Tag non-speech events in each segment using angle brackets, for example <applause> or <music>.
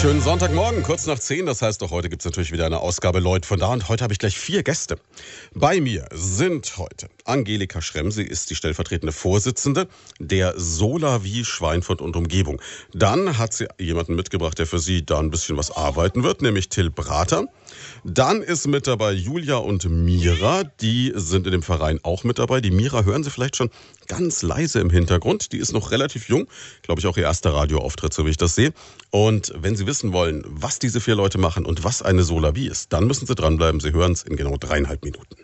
Schönen Sonntagmorgen, kurz nach 10. Das heißt, doch heute gibt es natürlich wieder eine Ausgabe Leut von da. Und heute habe ich gleich vier Gäste. Bei mir sind heute Angelika Schremm. Sie ist die stellvertretende Vorsitzende der Solavi Schweinfurt und Umgebung. Dann hat sie jemanden mitgebracht, der für sie da ein bisschen was arbeiten wird, nämlich Till Brater. Dann ist mit dabei Julia und Mira. Die sind in dem Verein auch mit dabei. Die Mira hören Sie vielleicht schon ganz leise im Hintergrund. Die ist noch relativ jung. Glaube ich auch ihr erster Radioauftritt, so wie ich das sehe. Und wenn Sie wissen wollen, was diese vier Leute machen und was eine Solavi ist, dann müssen Sie dranbleiben. Sie hören es in genau dreieinhalb Minuten.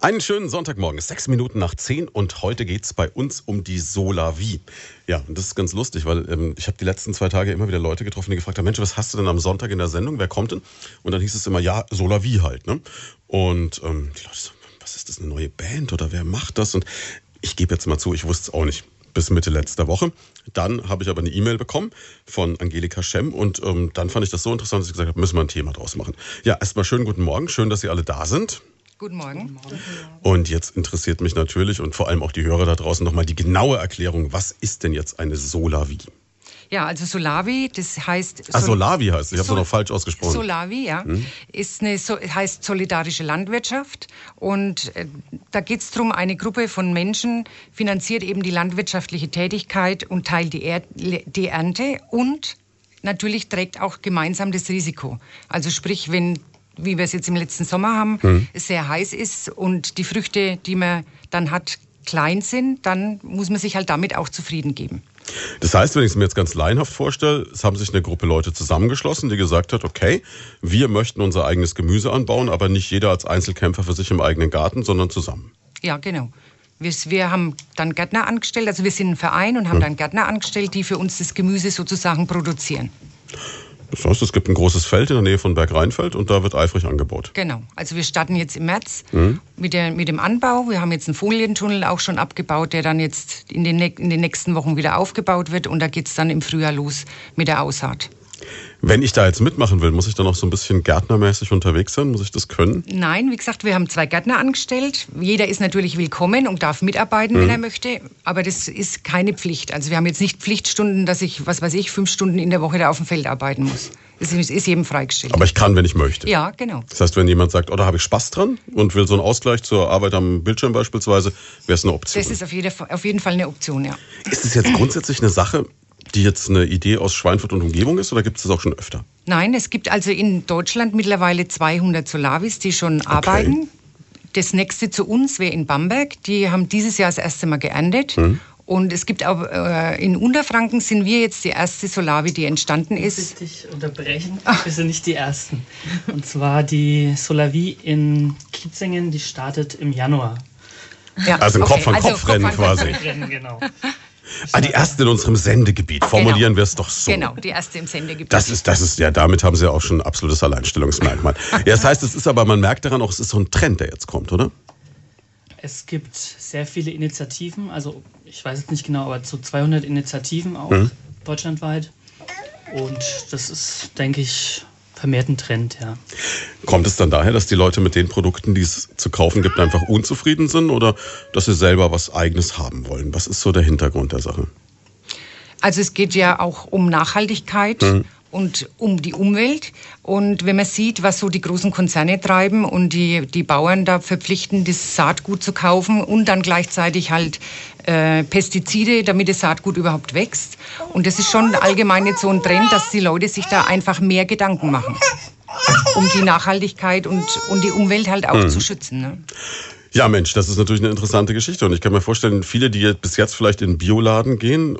Einen schönen Sonntagmorgen, sechs Minuten nach zehn und heute geht es bei uns um die Solavi. Ja, und das ist ganz lustig, weil ähm, ich habe die letzten zwei Tage immer wieder Leute getroffen, die gefragt haben, Mensch, was hast du denn am Sonntag in der Sendung, wer kommt denn? Und dann hieß es immer, ja, Solavi halt. Ne? Und ähm, die Leute so, was ist das, eine neue Band oder wer macht das? Und ich gebe jetzt mal zu, ich wusste es auch nicht bis Mitte letzter Woche. Dann habe ich aber eine E-Mail bekommen von Angelika Schemm und ähm, dann fand ich das so interessant, dass ich gesagt habe, müssen wir ein Thema draus machen. Ja, erstmal schönen guten Morgen, schön, dass Sie alle da sind. Guten Morgen. Und jetzt interessiert mich natürlich und vor allem auch die Hörer da draußen nochmal die genaue Erklärung, was ist denn jetzt eine Solavi? Ja, also Solavi, das heißt. Ah, Solavi heißt, ich habe es noch falsch ausgesprochen. Solavi, ja, Hm? ist eine, so, heißt solidarische Landwirtschaft. Und äh, da geht es darum, eine Gruppe von Menschen finanziert eben die landwirtschaftliche Tätigkeit und teilt die, er die Ernte und natürlich trägt auch gemeinsam das Risiko. Also sprich, wenn wie wir es jetzt im letzten Sommer haben, Hm. es sehr heiß ist und die Früchte, die man dann hat, klein sind, dann muss man sich halt damit auch zufrieden geben. Das heißt, wenn ich es mir jetzt ganz laienhaft vorstelle, es haben sich eine Gruppe Leute zusammengeschlossen, die gesagt hat, okay, wir möchten unser eigenes Gemüse anbauen, aber nicht jeder als Einzelkämpfer für sich im eigenen Garten, sondern zusammen. Ja, genau. Wir, wir haben dann Gärtner angestellt, also wir sind ein Verein und haben Hm. dann Gärtner angestellt, die für uns das Gemüse sozusagen produzieren. Das heißt, es gibt ein großes Feld in der Nähe von Bergrheinfeld und da wird eifrig angebaut. Genau. Also wir starten jetzt im März Mhm. mit, der, mit dem Anbau. Wir haben jetzt einen Folientunnel auch schon abgebaut, der dann jetzt in den, in den nächsten Wochen wieder aufgebaut wird und da geht es dann im Frühjahr los mit der Aussaat. Wenn ich da jetzt mitmachen will, muss ich dann auch so ein bisschen gärtnermäßig unterwegs sein? Muss ich das können? Nein, wie gesagt, wir haben zwei Gärtner angestellt. Jeder ist natürlich willkommen und darf mitarbeiten, wenn Mhm. er möchte. Aber das ist keine Pflicht. Also wir haben jetzt nicht Pflichtstunden, dass ich, was weiß ich, fünf Stunden in der Woche da auf dem Feld arbeiten muss. Das ist, ist jedem freigestellt. Aber ich kann, wenn ich möchte. ja, genau. Das heißt, wenn jemand sagt, oh, da habe ich Spaß dran und will so einen Ausgleich zur Arbeit am Bildschirm beispielsweise, wäre es eine Option. Das ist auf, jede, auf jeden Fall eine Option, ja. Ist es jetzt grundsätzlich eine Sache, die jetzt eine Idee aus Schweinfurt und Umgebung ist oder gibt es das auch schon öfter? Nein, es gibt also in Deutschland mittlerweile 200 Solavis, die schon arbeiten. Das nächste zu uns wäre in Bamberg. Die haben dieses Jahr das erste Mal geerntet. Mhm. Und es gibt auch äh, in Unterfranken sind wir jetzt die erste Solavi, die entstanden Muss ist. ich dich unterbrechen? Wir sind nicht die Ersten. Und zwar die Solavi in Kietzingen, die startet im Januar. Ja, Also ein Kopf an also Kopf Rennen an Kopf. quasi. Rennen, genau. Ah, die erste in unserem Sendegebiet. Formulieren wir es doch so. Genau, die erste im Sendegebiet. Das ist, das ist, ja, damit haben sie ja auch schon ein absolutes Alleinstellungsmerkmal. ja, das heißt, es ist aber, man merkt daran auch, es ist so ein Trend, der jetzt kommt, oder? Es gibt sehr viele Initiativen, also ich weiß es nicht genau, aber so 200 Initiativen auch Mhm. deutschlandweit. Und das ist, denke ich, vermehrt ein Trend, ja. Kommt es dann daher, dass die Leute mit den Produkten, die es zu kaufen gibt, einfach unzufrieden sind oder dass sie selber was Eigenes haben wollen? Was ist so der Hintergrund der Sache? Also es geht ja auch um Nachhaltigkeit Mhm. und um die Umwelt. Und wenn man sieht, was so die großen Konzerne treiben und die, die Bauern da verpflichten, das Saatgut zu kaufen und dann gleichzeitig halt äh, Pestizide, damit das Saatgut überhaupt wächst. Und das ist schon allgemein jetzt so ein Trend, dass die Leute sich da einfach mehr Gedanken machen, um die Nachhaltigkeit und, und die Umwelt halt auch Mhm. zu schützen. Ne? Ja, Mensch, das ist natürlich eine interessante Geschichte. Und ich kann mir vorstellen, viele, die jetzt bis jetzt vielleicht in den Bioladen gehen,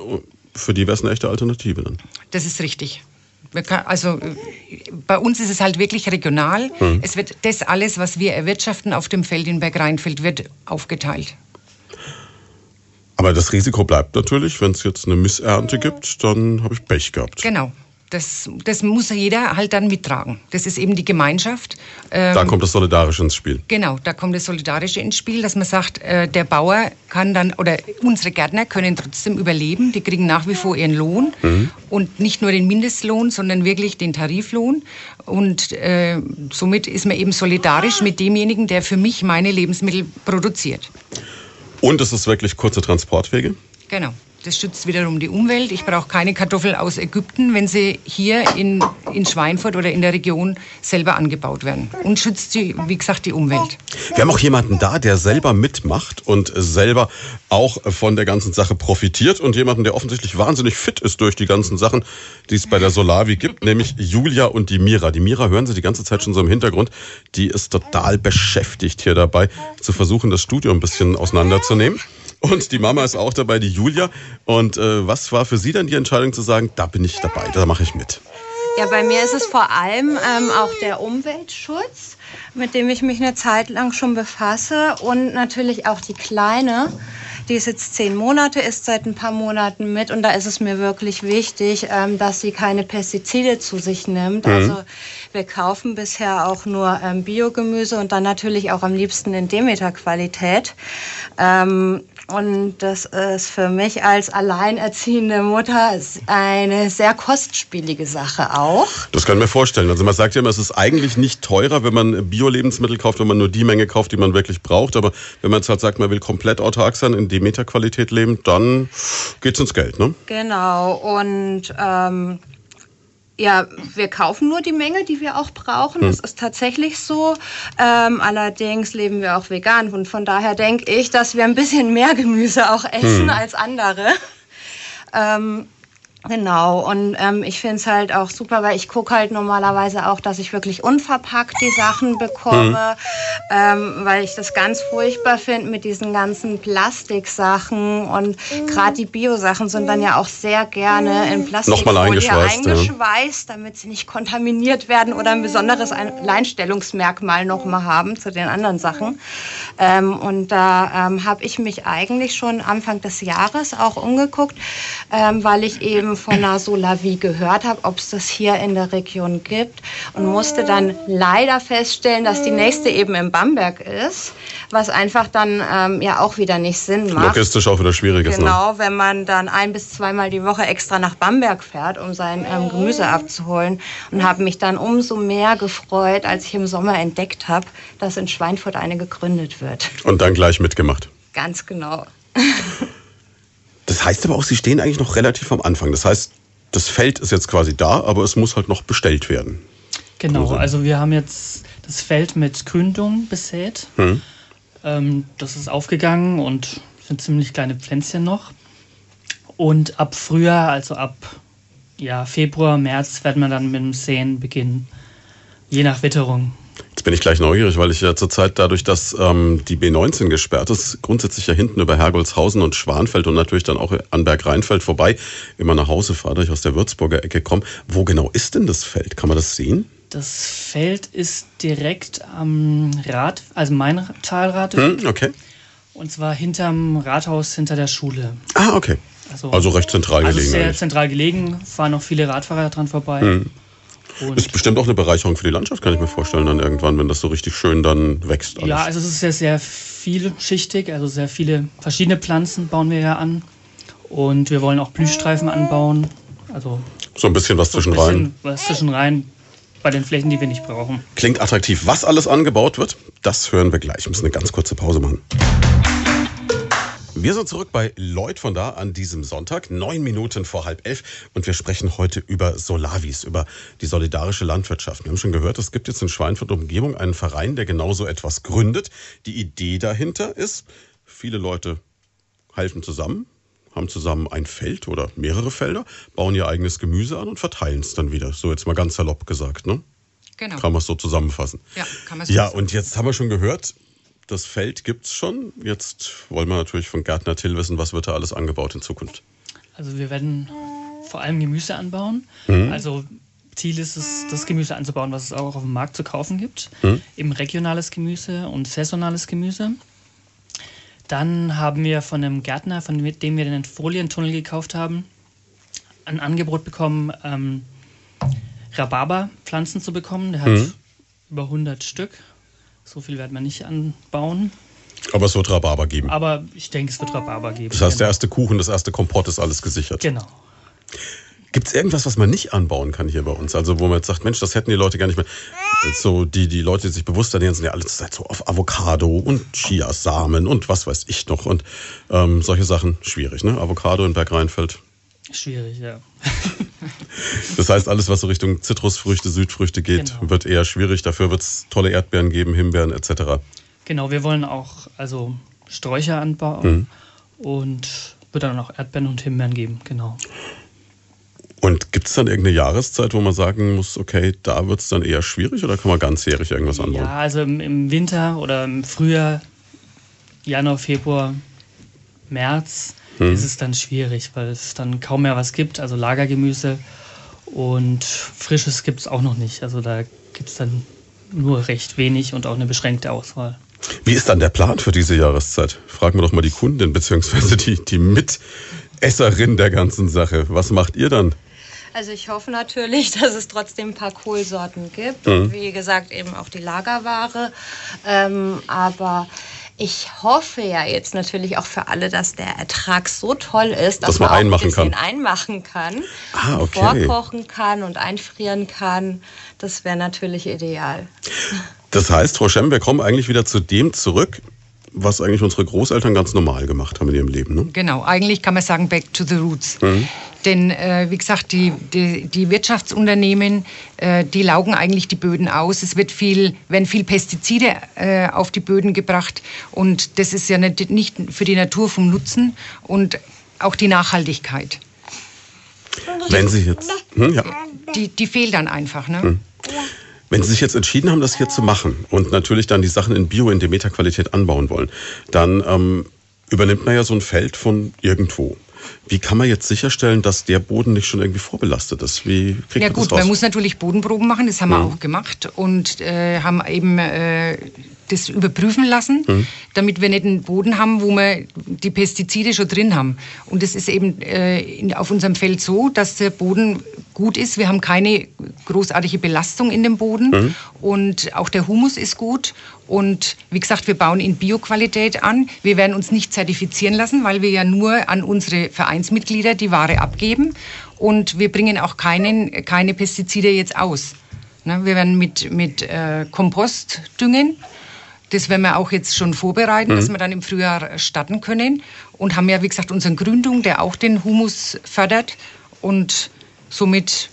für die wäre es eine echte Alternative dann. Das ist richtig. Also äh, bei uns ist es halt wirklich regional. Mhm. Es wird das alles, was wir erwirtschaften auf dem Feld in Bergrheinfeld, wird aufgeteilt. Aber das Risiko bleibt natürlich, wenn es jetzt eine Missernte gibt, dann habe ich Pech gehabt. Genau. das, das muss jeder halt dann mittragen. Das ist eben die Gemeinschaft. Ähm, da kommt das Solidarische ins Spiel. Genau, da kommt das Solidarische ins Spiel, dass man sagt, äh, der Bauer kann dann, oder unsere Gärtner können trotzdem überleben. Die kriegen nach wie vor ihren Lohn mhm. und nicht nur den Mindestlohn, sondern wirklich den Tariflohn. Und äh, somit ist man eben solidarisch mit demjenigen, der für mich meine Lebensmittel produziert. Und es ist wirklich kurze Transportwege? Genau. Das schützt wiederum die Umwelt. Ich brauche keine Kartoffeln aus Ägypten, wenn sie hier in, in Schweinfurt oder in der Region selber angebaut werden. Und schützt, die, wie gesagt, die Umwelt. Wir haben auch jemanden da, der selber mitmacht und selber auch von der ganzen Sache profitiert. Und jemanden, der offensichtlich wahnsinnig fit ist durch die ganzen Sachen, die es bei der Solavi gibt, nämlich Julia und die Mira. Die Mira hören Sie die ganze Zeit schon so im Hintergrund. Die ist total beschäftigt hier dabei, zu versuchen, das Studio ein bisschen auseinanderzunehmen. Und die Mama ist auch dabei, die Julia. Und äh, was war für Sie dann die Entscheidung zu sagen, da bin ich dabei, da mache ich mit? Ja, bei mir ist es vor allem ähm, auch der Umweltschutz, mit dem ich mich eine Zeit lang schon befasse und natürlich auch die Kleine. Die ist jetzt zehn Monate, ist seit ein paar Monaten mit und da ist es mir wirklich wichtig, ähm, dass sie keine Pestizide zu sich nimmt. Mhm. Also wir kaufen bisher auch nur ähm, Biogemüse und dann natürlich auch am liebsten in Demeter-Qualität. Ähm, und das ist für mich als alleinerziehende Mutter eine sehr kostspielige Sache auch. Das kann ich mir vorstellen. Also man sagt ja immer, es ist eigentlich nicht teurer, wenn man Bio-Lebensmittel kauft, wenn man nur die Menge kauft, die man wirklich braucht. Aber wenn man jetzt halt sagt, man will komplett autark sein, in Demeter-Qualität leben, dann geht es ins Geld, ne? Genau. Und ähm, ja, wir kaufen nur die Menge, die wir auch brauchen. Hm. Das ist tatsächlich so. Ähm, allerdings leben wir auch vegan und von daher denke ich, dass wir ein bisschen mehr Gemüse auch essen hm. als andere. <laughs> Ähm, Genau, und ähm, ich finde es halt auch super, weil ich gucke halt normalerweise auch, dass ich wirklich unverpackt die Sachen bekomme, mhm. ähm, weil ich das ganz furchtbar finde mit diesen ganzen Plastiksachen und mhm. gerade die Biosachen sind dann ja auch sehr gerne in Plastikfolie eingeschweißt, eingeschweißt ja. damit sie nicht kontaminiert werden oder ein besonderes Alleinstellungsmerkmal nochmal haben zu den anderen Sachen. Ähm, und da ähm, habe ich mich eigentlich schon Anfang des Jahres auch umgeguckt, ähm, weil ich eben von einer Solavi gehört habe, ob es das hier in der Region gibt und musste dann leider feststellen, dass die nächste eben in Bamberg ist, was einfach dann ähm, ja auch wieder nicht Sinn macht. Logistisch auch wieder schwierig ist. Ne? Genau, ne? wenn man dann ein bis zweimal die Woche extra nach Bamberg fährt, um sein ähm, Gemüse abzuholen und habe mich dann umso mehr gefreut, als ich im Sommer entdeckt habe, dass in Schweinfurt eine gegründet wird. Und dann gleich mitgemacht. Ganz genau. <laughs> Das heißt aber auch, Sie stehen eigentlich noch relativ am Anfang. Das heißt, das Feld ist jetzt quasi da, aber es muss halt noch bestellt werden. Genau, also wir haben jetzt das Feld mit Gründung besät. Hm. Ähm, das ist aufgegangen und sind ziemlich kleine Pflänzchen noch. Und ab Frühjahr, also ab ja, Februar, März, werden wir dann mit dem Säen beginnen. Je nach Witterung. Jetzt bin ich gleich neugierig, weil ich ja zurzeit dadurch, dass ähm, die B19 gesperrt ist, grundsätzlich ja hinten über Hergolzhausen und Schwanfeld und natürlich dann auch an Bergrheinfeld vorbei immer nach Hause fahre, da ich aus der Würzburger Ecke komme. Wo genau ist denn das Feld? Kann man das sehen? Das Feld ist direkt am Rad, also mein Talrad. Hm, okay. Und zwar hinterm Rathaus, hinter der Schule. Ah, okay. Also, also recht zentral also gelegen. Sehr eigentlich. zentral gelegen, fahren auch viele Radfahrer dran vorbei. Hm. Und ist bestimmt auch eine Bereicherung für die Landschaft, kann ich mir vorstellen, dann irgendwann, wenn das so richtig schön dann wächst. Alles. Ja, also es ist sehr, sehr vielschichtig, also sehr viele verschiedene Pflanzen bauen wir ja an. Und wir wollen auch Blühstreifen anbauen. Also so ein bisschen was so zwischen rein. Was zwischen rein bei den Flächen, die wir nicht brauchen. Klingt attraktiv. Was alles angebaut wird, das hören wir gleich. Wir müssen eine ganz kurze Pause machen. Wir sind zurück bei Lloyd von da an diesem Sonntag, neun Minuten vor halb elf. Und wir sprechen heute über Solavis, über die solidarische Landwirtschaft. Wir haben schon gehört, es gibt jetzt in Schweinfurt Umgebung einen Verein, der genau so etwas gründet. Die Idee dahinter ist, viele Leute helfen zusammen, haben zusammen ein Feld oder mehrere Felder, bauen ihr eigenes Gemüse an und verteilen es dann wieder. So jetzt mal ganz salopp gesagt, ne? Genau. Kann man es so zusammenfassen. Ja, kann man so Ja, und jetzt haben wir schon gehört, das Feld gibt es schon. Jetzt wollen wir natürlich von Gärtner Till wissen, was wird da alles angebaut in Zukunft. Also wir werden vor allem Gemüse anbauen. Mhm. Also Ziel ist es, das Gemüse anzubauen, was es auch auf dem Markt zu kaufen gibt. Mhm. Eben regionales Gemüse und saisonales Gemüse. Dann haben wir von einem Gärtner, von dem wir den Folientunnel gekauft haben, ein Angebot bekommen, ähm, Rhabarberpflanzen zu bekommen. Der hat Mhm. über 100 Stück. So viel werden wir nicht anbauen. Aber es wird Rhabarber geben. Aber ich denke, es wird Rhabarber geben. Das heißt, der genau. erste Kuchen, das erste Kompott ist alles gesichert. Genau. Gibt es irgendwas, was man nicht anbauen kann hier bei uns? Also wo man jetzt sagt, Mensch, das hätten die Leute gar nicht mehr. So die, die Leute, die sich bewusst ernähren, sind ja alle zur Zeit so auf Avocado und Chiasamen und was weiß ich noch. Und ähm, solche Sachen schwierig, ne? Avocado in Bergrheinfeld. Schwierig, ja. <laughs> Das heißt, alles, was so Richtung Zitrusfrüchte, Südfrüchte geht, Genau. wird eher schwierig. Dafür wird es tolle Erdbeeren geben, Himbeeren etc. Genau, wir wollen auch also Sträucher anbauen und wird dann auch Erdbeeren und Himbeeren geben, genau. Und gibt es dann irgendeine Jahreszeit, wo man sagen muss, okay, da wird es dann eher schwierig oder kann man ganzjährig irgendwas anbauen? Ja, also im Winter oder im Frühjahr, Januar, Februar, März Hm. ist es dann schwierig, weil es dann kaum mehr was gibt, also Lagergemüse und Frisches gibt es auch noch nicht. Also da gibt es dann nur recht wenig und auch eine beschränkte Auswahl. Wie ist dann der Plan für diese Jahreszeit? Fragen wir doch mal die Kundin bzw. die, die Mitesserin der ganzen Sache. Was macht ihr dann? Also ich hoffe natürlich, <laughs> dass es trotzdem ein paar Kohlsorten gibt. Mhm. Und wie gesagt, eben auch die Lagerware. Ähm, aber ich hoffe ja jetzt natürlich auch für alle, dass der Ertrag so toll ist, dass, Dass man man, auch einmachen ein bisschen kann. einmachen kann. Ah, okay. Vorkochen kann und einfrieren kann. Das wäre natürlich ideal. Das heißt, Frau Schemm, wir kommen eigentlich wieder zu dem zurück, was eigentlich unsere Großeltern ganz normal gemacht haben in ihrem Leben. Ne? Genau, eigentlich kann man sagen back to the roots. Mhm. Denn äh, wie gesagt, die, die, die Wirtschaftsunternehmen, äh, die laugen eigentlich die Böden aus. Es wird viel, werden viel Pestizide äh, auf die Böden gebracht und das ist ja nicht, nicht für die Natur vom Nutzen und auch die Nachhaltigkeit. Wenn Sie jetzt, hm, ja. Die, die fehlt dann einfach. Ne? Mhm. Wenn Sie sich jetzt entschieden haben, das hier zu machen und natürlich dann die Sachen in Bio, in Demeter-Qualität anbauen wollen, dann ähm, übernimmt man ja so ein Feld von irgendwo. Wie kann man jetzt sicherstellen, dass der Boden nicht schon irgendwie vorbelastet ist? Wie kriegt Ja man gut, das raus? man muss natürlich Bodenproben machen, das haben wir Mhm. auch gemacht und äh, haben eben äh, das überprüfen lassen, Mhm. damit wir nicht einen Boden haben, wo wir die Pestizide schon drin haben. Und das ist eben äh, in, auf unserem Feld so, dass der Boden gut ist. Wir haben keine großartige Belastung in dem Boden Mhm. und auch der Humus ist gut. Und wie gesagt, wir bauen in Bioqualität an. Wir werden uns nicht zertifizieren lassen, weil wir ja nur an unsere Vereinsmitglieder die Ware abgeben. Und wir bringen auch keinen, keine Pestizide jetzt aus. Ne, wir werden mit, mit äh, Kompost düngen. Das werden wir auch jetzt schon vorbereiten, Mhm. dass wir dann im Frühjahr starten können. Und haben ja, wie gesagt, unseren Gründung, der auch den Humus fördert. Und somit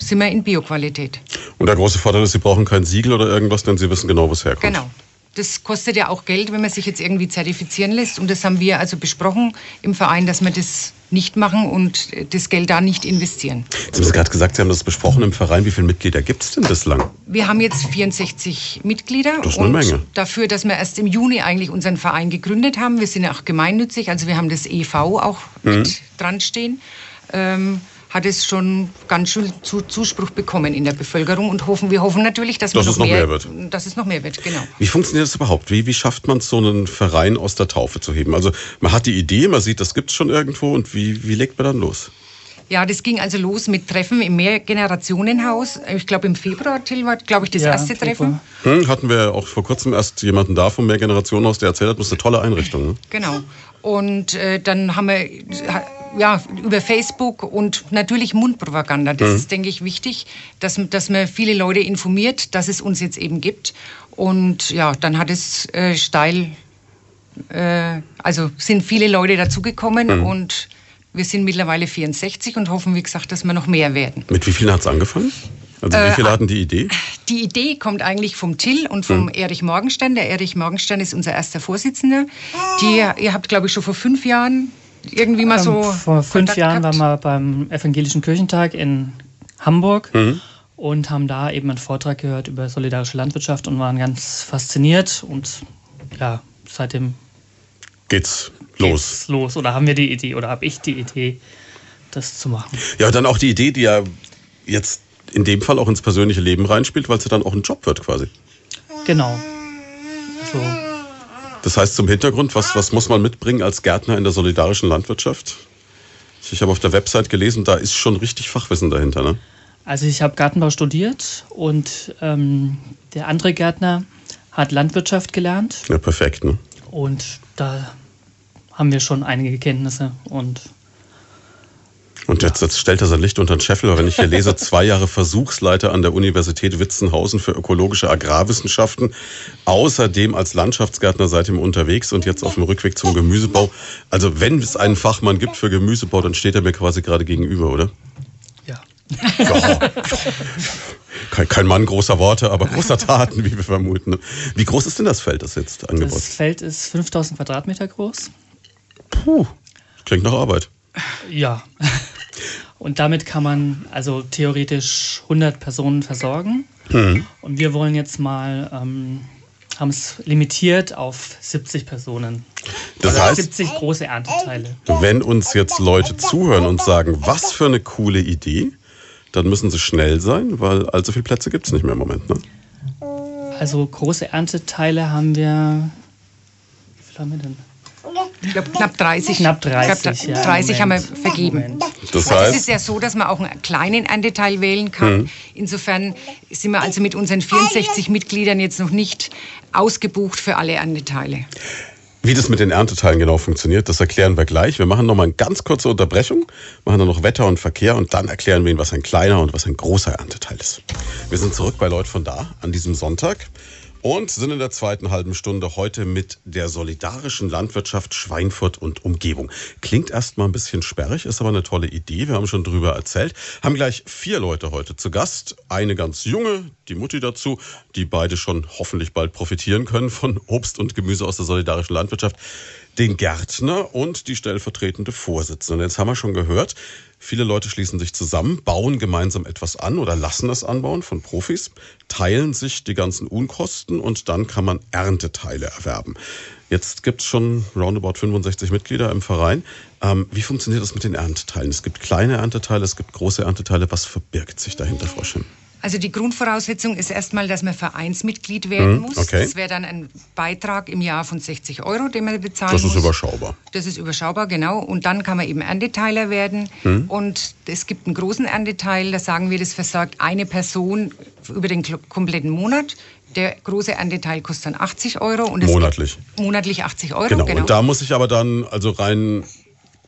sind wir in Bioqualität. Und der große Vorteil ist, Sie brauchen kein Siegel oder irgendwas, denn Sie wissen genau, wo es herkommt. Genau. Das kostet ja auch Geld, wenn man sich jetzt irgendwie zertifizieren lässt. Und das haben wir also besprochen im Verein, dass wir das nicht machen und das Geld da nicht investieren. Jetzt haben Sie gerade gesagt, Sie haben das besprochen im Verein. Wie viele Mitglieder gibt es denn bislang? Wir haben jetzt 64 Mitglieder. Das ist eine und Menge. Dafür, dass wir erst im Juni eigentlich unseren Verein gegründet haben. Wir sind ja auch gemeinnützig, also wir haben das EV auch Mhm. mit dran stehen. Ähm, hat es schon ganz schön zu Zuspruch bekommen in der Bevölkerung und hoffen, wir hoffen natürlich, dass, Dass es noch mehr wird. Dass es noch mehr wird, genau. Wie funktioniert das überhaupt? Wie, wie schafft man es, so einen Verein aus der Taufe zu heben? Also man hat die Idee, man sieht, das gibt es schon irgendwo und wie, wie legt man dann los? Ja, das ging also los mit Treffen im Mehrgenerationenhaus. Ich glaube, im Februar, Till, war, glaube ich, das Ja, erste im Februar. Treffen. Hm, hatten wir auch vor kurzem erst jemanden da vom Mehrgenerationenhaus, der erzählt hat, das ist eine tolle Einrichtung. Ne? Genau. Und äh, dann haben wir ja, über Facebook und natürlich Mundpropaganda. Das ist, denke ich, wichtig, dass, dass man viele Leute informiert, dass es uns jetzt eben gibt. Und ja, dann hat es äh, steil, äh, also sind viele Leute dazugekommen und wir sind mittlerweile 64 und hoffen, wie gesagt, dass wir noch mehr werden. Mit wie vielen hat es angefangen? Also wie Äh, viele hatten die Idee? Die Idee kommt eigentlich vom Till und vom Erich Morgenstern. Der Erich Morgenstern ist unser erster Vorsitzender. Die, ihr habt, glaube ich, schon vor fünf Jahren irgendwie mal so. Ähm, Vor fünf Kontakt Jahren gehabt. waren wir beim Evangelischen Kirchentag in Hamburg Mhm. und haben da eben einen Vortrag gehört über solidarische Landwirtschaft und waren ganz fasziniert. Und ja, seitdem Geht's los. geht's los. Oder haben wir die Idee, oder habe ich die Idee, das zu machen. Ja, dann auch die Idee, die ja jetzt in dem Fall auch ins persönliche Leben reinspielt, weil es ja dann auch ein Job wird quasi. Genau. Also, Das heißt zum Hintergrund, was, was muss man mitbringen als Gärtner in der solidarischen Landwirtschaft? Ich habe auf der Website gelesen, da ist schon richtig Fachwissen dahinter. Ne? Also ich habe Gartenbau studiert und ähm, der andere Gärtner hat Landwirtschaft gelernt. Ja, perfekt, ne? Und da haben wir schon einige Kenntnisse und und jetzt, jetzt stellt er sein Licht unter den Scheffel, wenn ich hier lese, <laughs> zwei Jahre Versuchsleiter an der Universität Witzenhausen für ökologische Agrarwissenschaften. Außerdem als Landschaftsgärtner seitdem unterwegs und jetzt auf dem Rückweg zum Gemüsebau. Also wenn es einen Fachmann gibt für Gemüsebau, dann steht er mir quasi gerade gegenüber, oder? ja. Ja. Kein, kein Mann großer Worte, aber großer Taten, wie wir vermuten. Wie groß ist denn das Feld, das jetzt angebaut Das Feld ist 5000 Quadratmeter groß. Puh, klingt nach Arbeit. Ja. Und damit kann man also theoretisch 100 Personen versorgen. Und wir wollen jetzt mal, ähm, haben es limitiert auf 70 Personen. Das also heißt, 70 große Ernteteile. wenn uns jetzt Leute zuhören und sagen, was für eine coole Idee, dann müssen sie schnell sein, weil allzu viele Plätze gibt es nicht mehr im Moment. Ne? Also große Ernteteile haben wir. Wie viel haben wir denn? Ich glaube, knapp 30. Knapp 30, Ich glaub, ja, 30 haben wir vergeben. Das Weil es ist heißt, ja so, dass man auch einen kleinen Ernteteil wählen kann. Insofern sind wir also mit unseren 64 Mitgliedern jetzt noch nicht ausgebucht für alle Ernteteile. wie das mit den Ernteteilen genau funktioniert, das erklären wir gleich. Wir machen nochmal eine ganz kurze Unterbrechung, machen dann noch Wetter und Verkehr und dann erklären wir Ihnen, was ein kleiner und was ein großer Ernteteil ist. Wir sind zurück bei Leut von da an diesem Sonntag. Und sind in der zweiten halben Stunde heute mit der solidarischen Landwirtschaft Schweinfurt und Umgebung. Klingt erstmal ein bisschen sperrig, ist aber eine tolle Idee. Wir haben schon drüber erzählt. Haben gleich vier Leute heute zu Gast. Eine ganz junge, die Mutti dazu, die beide schon hoffentlich bald profitieren können von Obst und Gemüse aus der solidarischen Landwirtschaft. Den Gärtner und die stellvertretende Vorsitzende. Und jetzt haben wir schon gehört, viele Leute schließen sich zusammen, bauen gemeinsam etwas an oder lassen es anbauen von Profis, teilen sich die ganzen Unkosten und dann kann man Ernteteile erwerben. Jetzt gibt es schon roundabout 65 Mitglieder im Verein. Ähm, wie funktioniert das mit den Ernteteilen? Es gibt kleine Ernteteile, es gibt große Ernteteile. Was verbirgt sich dahinter, Frau Schimm? Also die Grundvoraussetzung ist erstmal, dass man Vereinsmitglied werden Mhm, muss. okay. Das wäre dann ein Beitrag im Jahr von 60 Euro, den man bezahlen Das ist muss. überschaubar. Das ist überschaubar, genau. Und dann kann man eben Ernteteiler werden. Hm. Und es gibt einen großen Ernteteil, da sagen wir, das versorgt eine Person über den kompletten Monat. Der große Ernteteil kostet dann 80 Euro. Und Monatlich. Monatlich 80 Euro, Genau. genau. Und da muss ich aber dann also rein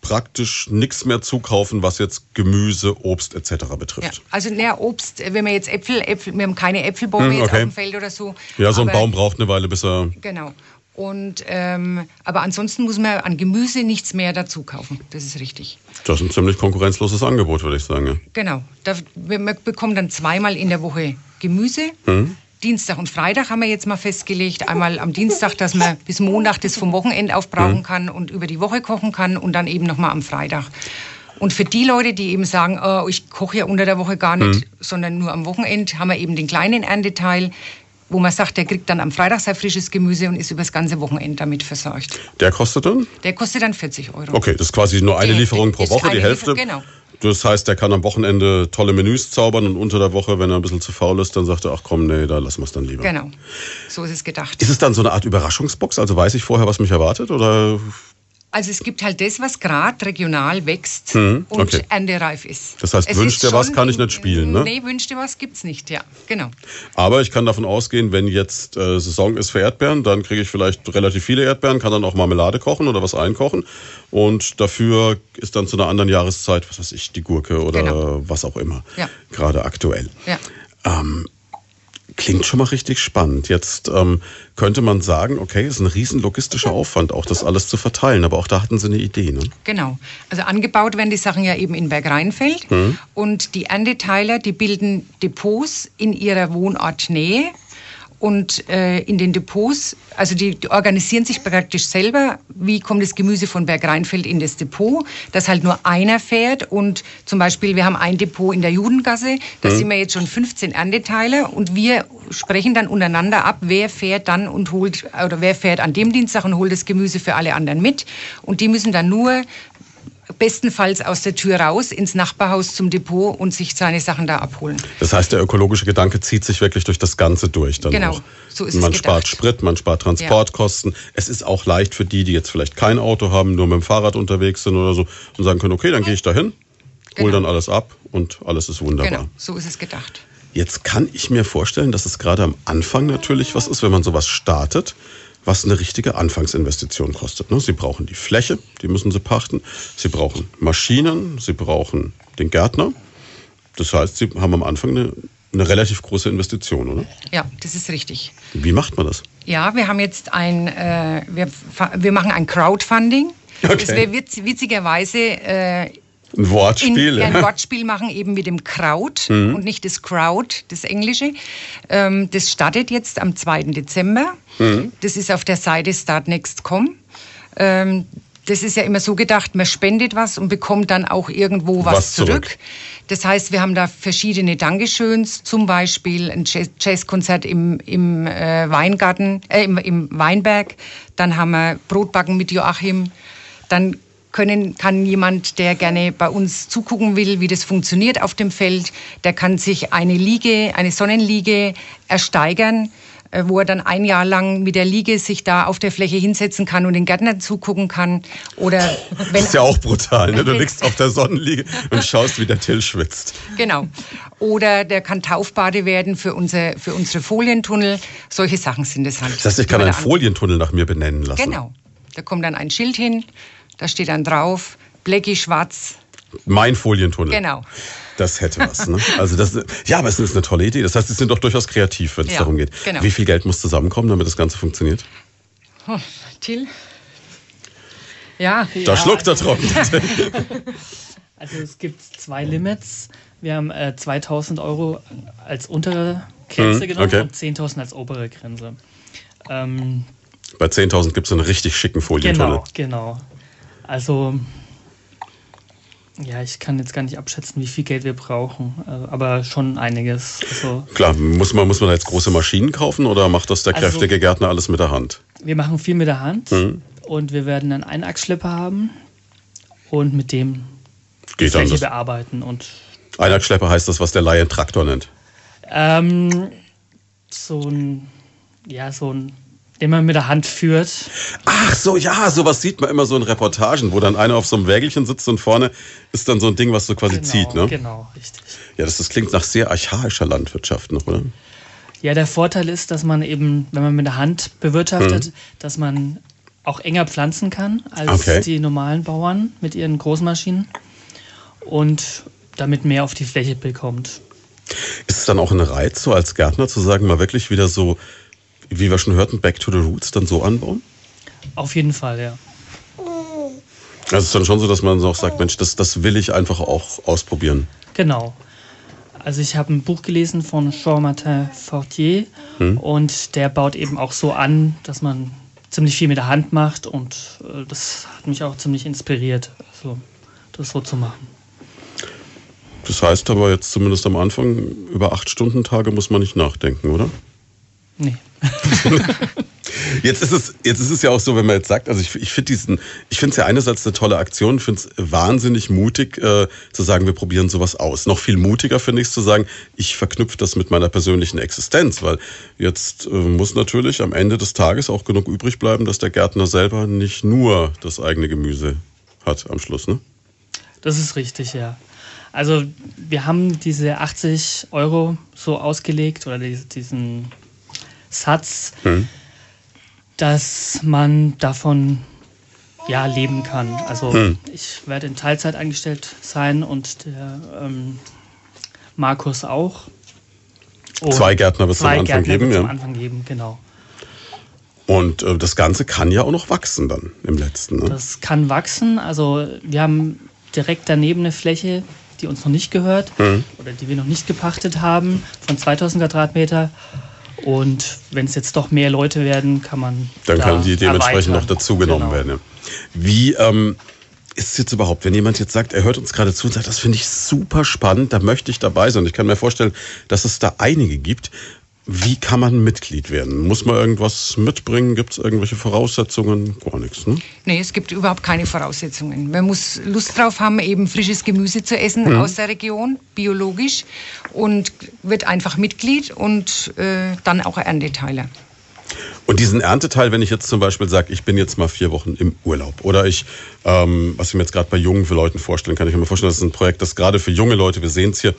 praktisch nichts mehr zukaufen, was jetzt Gemüse, Obst etc. ja, betrifft. also naja, Obst, wenn wir jetzt Äpfel, Äpfel, wir haben keine Äpfelbäume Hm, jetzt okay. auf dem Feld oder so. Ja, so ein Baum braucht eine Weile, bis er. Genau. Und, ähm, aber ansonsten muss man an Gemüse nichts mehr dazu kaufen. Das ist richtig. Das ist ein ziemlich konkurrenzloses Angebot, würde ich sagen. ja. Genau. Da, wir- man bekommt dann zweimal in der Woche Gemüse. Hm. Dienstag und Freitag haben wir jetzt mal festgelegt. Einmal am Dienstag, dass man bis Montag das vom Wochenende aufbrauchen Hm. kann und über die Woche kochen kann und dann eben nochmal am Freitag. Und für die Leute, die eben sagen, oh, ich koche ja unter der Woche gar nicht, sondern nur am Wochenende, haben wir eben den kleinen Ernteteil, wo man sagt, der kriegt dann am Freitag sein frisches Gemüse und ist über das ganze Wochenende damit versorgt. Der kostet dann? Der kostet dann 40 Euro. Okay, das ist quasi nur eine Die Lieferung Hälfte. pro Woche, die Hälfte. Liefer- genau. Das heißt, der kann am Wochenende tolle Menüs zaubern und unter der Woche, wenn er ein bisschen zu faul ist, dann sagt er, ach komm, nee, da lassen wir es dann lieber. Genau. So ist es gedacht. Ist es dann so eine Art Überraschungsbox? Also weiß ich vorher, was mich erwartet? Oder Also es gibt halt das, was gerade regional wächst Mhm, und okay. erntereif ist. Das heißt, Es wünsch ist dir was, kann ich nicht spielen, ne? Nee, wünsch dir was gibt's nicht, ja. Genau. Aber ich kann davon ausgehen, wenn jetzt äh, Saison ist für Erdbeeren, dann kriege ich vielleicht relativ viele Erdbeeren, kann dann auch Marmelade kochen oder was einkochen. Und dafür ist dann zu einer anderen Jahreszeit, was weiß ich, die Gurke oder Genau. was auch immer. Ja. Gerade aktuell. Ja. Ähm, klingt schon mal richtig spannend. Jetzt ähm, könnte man sagen, okay, ist ein riesen logistischer Aufwand, auch das alles zu verteilen. Aber auch da hatten Sie eine Idee, ne? Genau. Also angebaut werden die Sachen ja eben in Bergreinfeld. Mhm. Und die Ernteteiler, die bilden Depots in ihrer Wohnortnähe. Und äh, in den Depots, also die, die organisieren sich praktisch selber, wie kommt das Gemüse von Bergreinfeld in das Depot, dass halt nur einer fährt. Und zum Beispiel, wir haben ein Depot in der Judengasse, da sind wir jetzt schon 15 Ernteteiler und wir sprechen dann untereinander ab, wer fährt dann und holt, oder wer fährt an dem Dienstag und holt das Gemüse für alle anderen mit. Und die müssen dann nur bestenfalls aus der Tür raus ins Nachbarhaus zum Depot und sich seine Sachen da abholen. Das heißt, der ökologische Gedanke zieht sich wirklich durch das Ganze durch. Dann Genau, auch. so ist es Man spart Sprit, man spart Transportkosten. Es ist auch leicht für die, die jetzt vielleicht kein Auto haben, nur mit dem Fahrrad unterwegs sind oder so und sagen können, okay, dann gehe ich dahin, hol Genau. dann alles ab und alles ist wunderbar. Genau, so ist es gedacht. Jetzt kann ich mir vorstellen, dass es gerade am Anfang natürlich was ist, wenn man sowas startet, was eine richtige Anfangsinvestition kostet. ne? Sie brauchen die Fläche, die müssen Sie pachten. Sie brauchen Maschinen, Sie brauchen den Gärtner. Das heißt, Sie haben am Anfang eine, eine relativ große Investition, oder? Ja, das ist richtig. Wie macht man das? Ja, wir haben jetzt ein, äh, wir, wir machen ein Crowdfunding. Okay. Das wir witz, witzigerweise äh, Ein Wortspiel. in, ein. Wortspiel machen, eben mit dem Kraut Mhm. und nicht das Crowd, das Englische. Ähm, das startet jetzt am 2. Dezember. Mhm. Das ist auf der Seite startnext.com. Ähm, das ist ja immer so gedacht, man spendet was und bekommt dann auch irgendwo was, Was zurück. zurück. Das heißt, wir haben da verschiedene Dankeschöns, zum Beispiel ein Jazz- Jazzkonzert im, im äh, Weingarten, äh, im, im Weinberg. Dann haben wir Brotbacken mit Joachim. Dann können, kann jemand, der gerne bei uns zugucken will, wie das funktioniert auf dem Feld, der kann sich eine Liege, eine Sonnenliege ersteigern, äh, wo er dann ein Jahr lang mit der Liege sich da auf der Fläche hinsetzen kann und den Gärtnern zugucken kann. Oder <laughs> wenn Das ist ja auch brutal. Ne? Du <laughs> liegst auf der Sonnenliege und schaust, wie der Till schwitzt. Genau. Oder der kann Taufbade werden für, unser, für unsere Folientunnel. Solche Sachen sind es halt. Das heißt, ich kann einen Folientunnel nach mir benennen lassen. Genau. Da kommt dann ein Schild hin, da steht dann drauf, Blecki schwarz. Mein Folientunnel. Genau. Das hätte was. Ne? Also das, ja, aber es ist eine tolle Idee. Das heißt, Sie sind doch durchaus kreativ, wenn es Ja, darum geht. genau. Wie viel Geld muss zusammenkommen, damit das Ganze funktioniert? Oh, Till? Ja, Da schluckt er trocken. <laughs> Also es gibt zwei Limits. Wir haben äh, 2000 Euro als untere Grenze Mhm, genommen okay. und 10.000 als obere Grenze. Ähm, Bei 10.000 gibt es einen richtig schicken Folientunnel. genau, genau. Also, ja, ich kann jetzt gar nicht abschätzen, wie viel Geld wir brauchen, äh, aber schon einiges. Also, Klar, muss man, muss man jetzt große Maschinen kaufen oder macht das der Also- kräftige Gärtner alles mit der Hand? wir machen viel mit der Hand Mhm. und wir werden einen Einachsschlepper haben und mit dem die Geht Fläche bearbeiten und Einachschlepper heißt das, was der Laie Traktor nennt. ähm, so ein, ja, so ein, den man mit der Hand führt. Ach so, ja, sowas sieht man immer so in Reportagen, wo dann einer auf so einem Wägelchen sitzt und vorne ist dann so ein Ding, was so quasi zieht. Ne? Genau, richtig. Ja, das, das klingt nach sehr archaischer Landwirtschaft noch, oder? Ja, der Vorteil ist, dass man eben, wenn man mit der Hand bewirtschaftet, Mhm. dass man auch enger pflanzen kann als Okay. die normalen Bauern mit ihren Großmaschinen und damit mehr auf die Fläche bekommt. Ist es dann auch ein Reiz, so als Gärtner zu sagen, mal wirklich wieder so, wie wir schon hörten, back to the roots, dann so anbauen? Auf jeden Fall, ja. Also es ist dann schon so, dass man so auch sagt, Mensch, das, das will ich einfach auch ausprobieren. Genau. Also ich habe ein Buch gelesen von Jean-Martin Fortier Hm. und der baut eben auch so an, dass man ziemlich viel mit der Hand macht und äh, das hat mich auch ziemlich inspiriert, also das so zu machen. Das heißt aber jetzt zumindest am Anfang, über acht Stunden Tage muss man nicht nachdenken, oder? Nee. <laughs> Jetzt ist es, jetzt ist es ja auch so, wenn man jetzt sagt, also ich, ich finde diesen, ich finde es ja einerseits eine tolle Aktion, finde es wahnsinnig mutig äh, zu sagen, wir probieren sowas aus. Noch viel mutiger finde ich es zu sagen, ich verknüpfe das mit meiner persönlichen Existenz, weil jetzt äh, muss natürlich am Ende des Tages auch genug übrig bleiben, dass der Gärtner selber nicht nur das eigene Gemüse hat am Schluss, ne? Das ist richtig, ja. Also wir haben diese 80 Euro so ausgelegt oder dies- diesen Satz, Hm. dass man davon ja leben kann. Also Hm. ich werde in Teilzeit angestellt sein und der ähm, Markus auch. Und Zwei Gärtner am zwei Anfang Gärtner geben, wird's ja. am Anfang geben, genau. Und äh, das Ganze kann ja auch noch wachsen dann im letzten, ne? Das kann wachsen. Also wir haben direkt daneben eine Fläche, die uns noch nicht gehört Mhm. oder die wir noch nicht gepachtet haben, von 2000 Quadratmeter. Und wenn es jetzt doch mehr Leute werden, kann man. Dann da kann die dementsprechend noch erweitern. dazugenommen Genau. werden. Ja. Wie ähm, ist es jetzt überhaupt, wenn jemand jetzt sagt, er hört uns gerade zu und sagt, das finde ich super spannend, da möchte ich dabei sein. Ich kann mir vorstellen, dass es da einige gibt. Wie kann man Mitglied werden? Muss man irgendwas mitbringen? Gibt es irgendwelche Voraussetzungen? Gar nichts, ne? Nee, es gibt überhaupt keine Voraussetzungen. Man muss Lust drauf haben, eben frisches Gemüse zu essen Mhm. aus der Region, biologisch, und wird einfach Mitglied und äh, dann auch Ernteteiler. Und diesen Ernteteil, wenn ich jetzt zum Beispiel sage, ich bin jetzt mal vier Wochen im Urlaub oder ich, ähm, was ich mir jetzt gerade bei jungen Leuten vorstellen kann, ich kann mir vorstellen, das ist ein Projekt, das gerade für junge Leute, wir sehen es hier,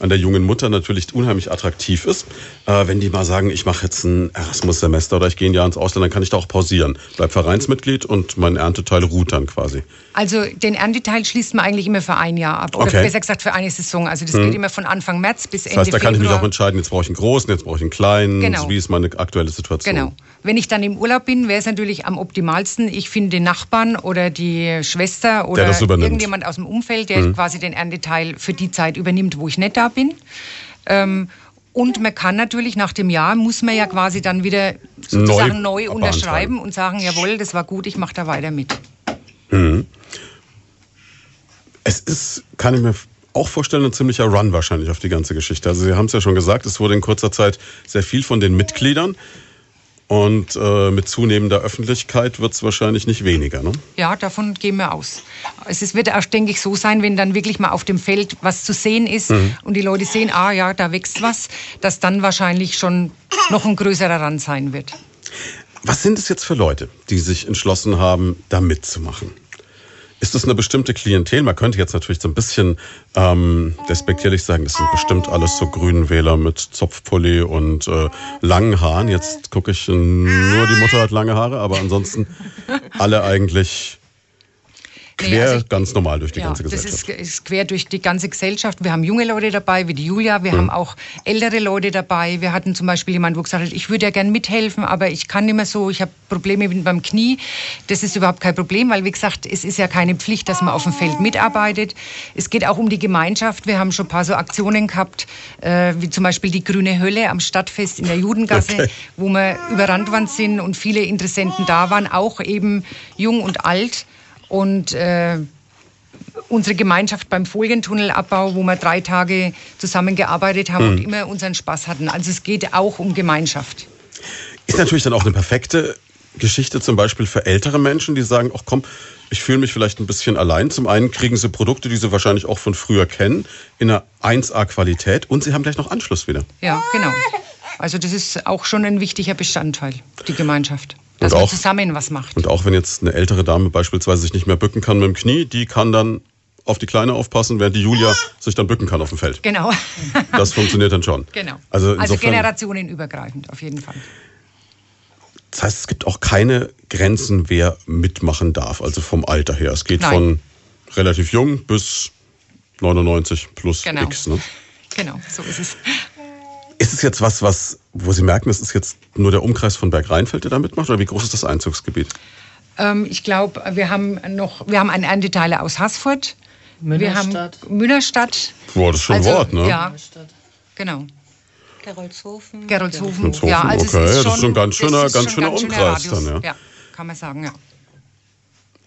an der jungen Mutter natürlich unheimlich attraktiv ist. Äh, wenn die mal sagen, ich mache jetzt ein Erasmus-Semester oder ich gehe ein Jahr ins Ausland, dann kann ich da auch pausieren. Bleib Vereinsmitglied und mein Ernteteil ruht dann quasi. Also den Ernteteil schließt man eigentlich immer für ein Jahr ab. Oder Okay. besser gesagt für eine Saison. Also das geht immer von Anfang März bis Das Ende heißt, da kann ich mich Februar. auch entscheiden, jetzt brauche ich einen großen, jetzt brauche ich einen kleinen. Genau. Wie ist meine aktuelle Situation? Genau. Wenn ich dann im Urlaub bin, wäre es natürlich am optimalsten, ich finde den Nachbarn oder die Schwester oder. Mhm. irgendjemand aus dem Umfeld, der quasi den Ernteteil für die Zeit übernimmt, wo ich nicht da bin. Ähm, und man kann natürlich nach dem Jahr, muss man ja quasi dann wieder sozusagen Neu neu, unterschreiben und sagen, jawohl, das war gut, ich mache da weiter mit. Es ist, kann ich mir auch vorstellen, ein ziemlicher Run wahrscheinlich auf die ganze Geschichte. Also Sie haben es ja schon gesagt, es wurde in kurzer Zeit sehr viel von den Mitgliedern. Und äh, mit zunehmender Öffentlichkeit wird es wahrscheinlich nicht weniger. Ne? Ja, davon gehen wir aus. Es ist- wird auch, denke ich, so sein, wenn dann wirklich mal auf dem Feld was zu sehen ist und die Leute sehen, ah ja, da wächst was, dass dann wahrscheinlich schon noch ein größerer Rand sein wird. Was sind es jetzt für Leute, die sich entschlossen haben, da mitzumachen? Ist das eine bestimmte Klientel? Man könnte jetzt natürlich so ein bisschen ähm, despektierlich sagen, das sind bestimmt alles so Grünenwähler mit Zopfpulli und äh, langen Haaren. Jetzt gucke ich, nur die Mutter hat lange Haare, aber ansonsten alle eigentlich Nee, quer also ich- ganz normal durch die ja, ganze das Gesellschaft. ist, ist quer durch die ganze Gesellschaft. Wir haben junge Leute dabei, wie die Julia. Wir haben auch ältere Leute dabei. Wir hatten zum Beispiel jemanden, wo gesagt hat, ich würde ja gern mithelfen, aber ich kann nicht mehr so. Ich habe Probleme mit beim Knie. Das ist überhaupt kein Problem, weil wie gesagt, es ist ja keine Pflicht, dass man auf dem Feld mitarbeitet. Es geht auch um die Gemeinschaft. Wir haben schon ein paar so Aktionen gehabt, äh, wie zum Beispiel die Grüne Hölle am Stadtfest in der Judengasse, Okay. wo wir überrannt worden sind und viele Interessenten da waren, auch eben jung und alt. Und äh, unsere Gemeinschaft beim Folientunnelabbau, wo wir drei Tage zusammengearbeitet haben und immer unseren Spaß hatten. Also es geht auch um Gemeinschaft. Ist natürlich dann auch eine perfekte Geschichte zum Beispiel für ältere Menschen, die sagen, ach komm, ich fühle mich vielleicht ein bisschen allein. Zum einen kriegen sie Produkte, die sie wahrscheinlich auch von früher kennen, in einer 1A-Qualität und sie haben gleich noch Anschluss wieder. Ja, genau. Also das ist auch schon ein wichtiger Bestandteil, die Gemeinschaft. Dass Und man auch- zusammen was macht. Und auch wenn jetzt eine ältere Dame beispielsweise sich nicht mehr bücken kann mit dem Knie, die kann dann auf die Kleine aufpassen, während die Julia sich dann bücken kann auf dem Feld. Genau. Das funktioniert dann schon. genau. Also, Also, generationenübergreifend auf jeden Fall. das heißt, es gibt auch keine Grenzen, wer mitmachen darf, also vom Alter her. Es geht Nein. von relativ jung bis 99 plus Genau. X. Ne? Genau, so ist es. Ist es jetzt was, was, wo Sie merken, es ist jetzt nur der Umkreis von Bergrheinfeld, der da mitmacht, oder wie groß ist das Einzugsgebiet? Ähm, ich glaube, wir haben noch, wir haben einen Ernteteiler aus Haßfurt. Wir haben Münnerstadt. Münnerstadt. Boah, das ist schon ein Also, Wort, ne? Ja, genau. Gerolzhofen. Gerolzhofen. Gerolzhofen, Ja, also okay, es ist das ist schon ein ganz schöner- ganz schon schöner ganz Umkreis Radius. dann, ja. Ja, kann man sagen, ja.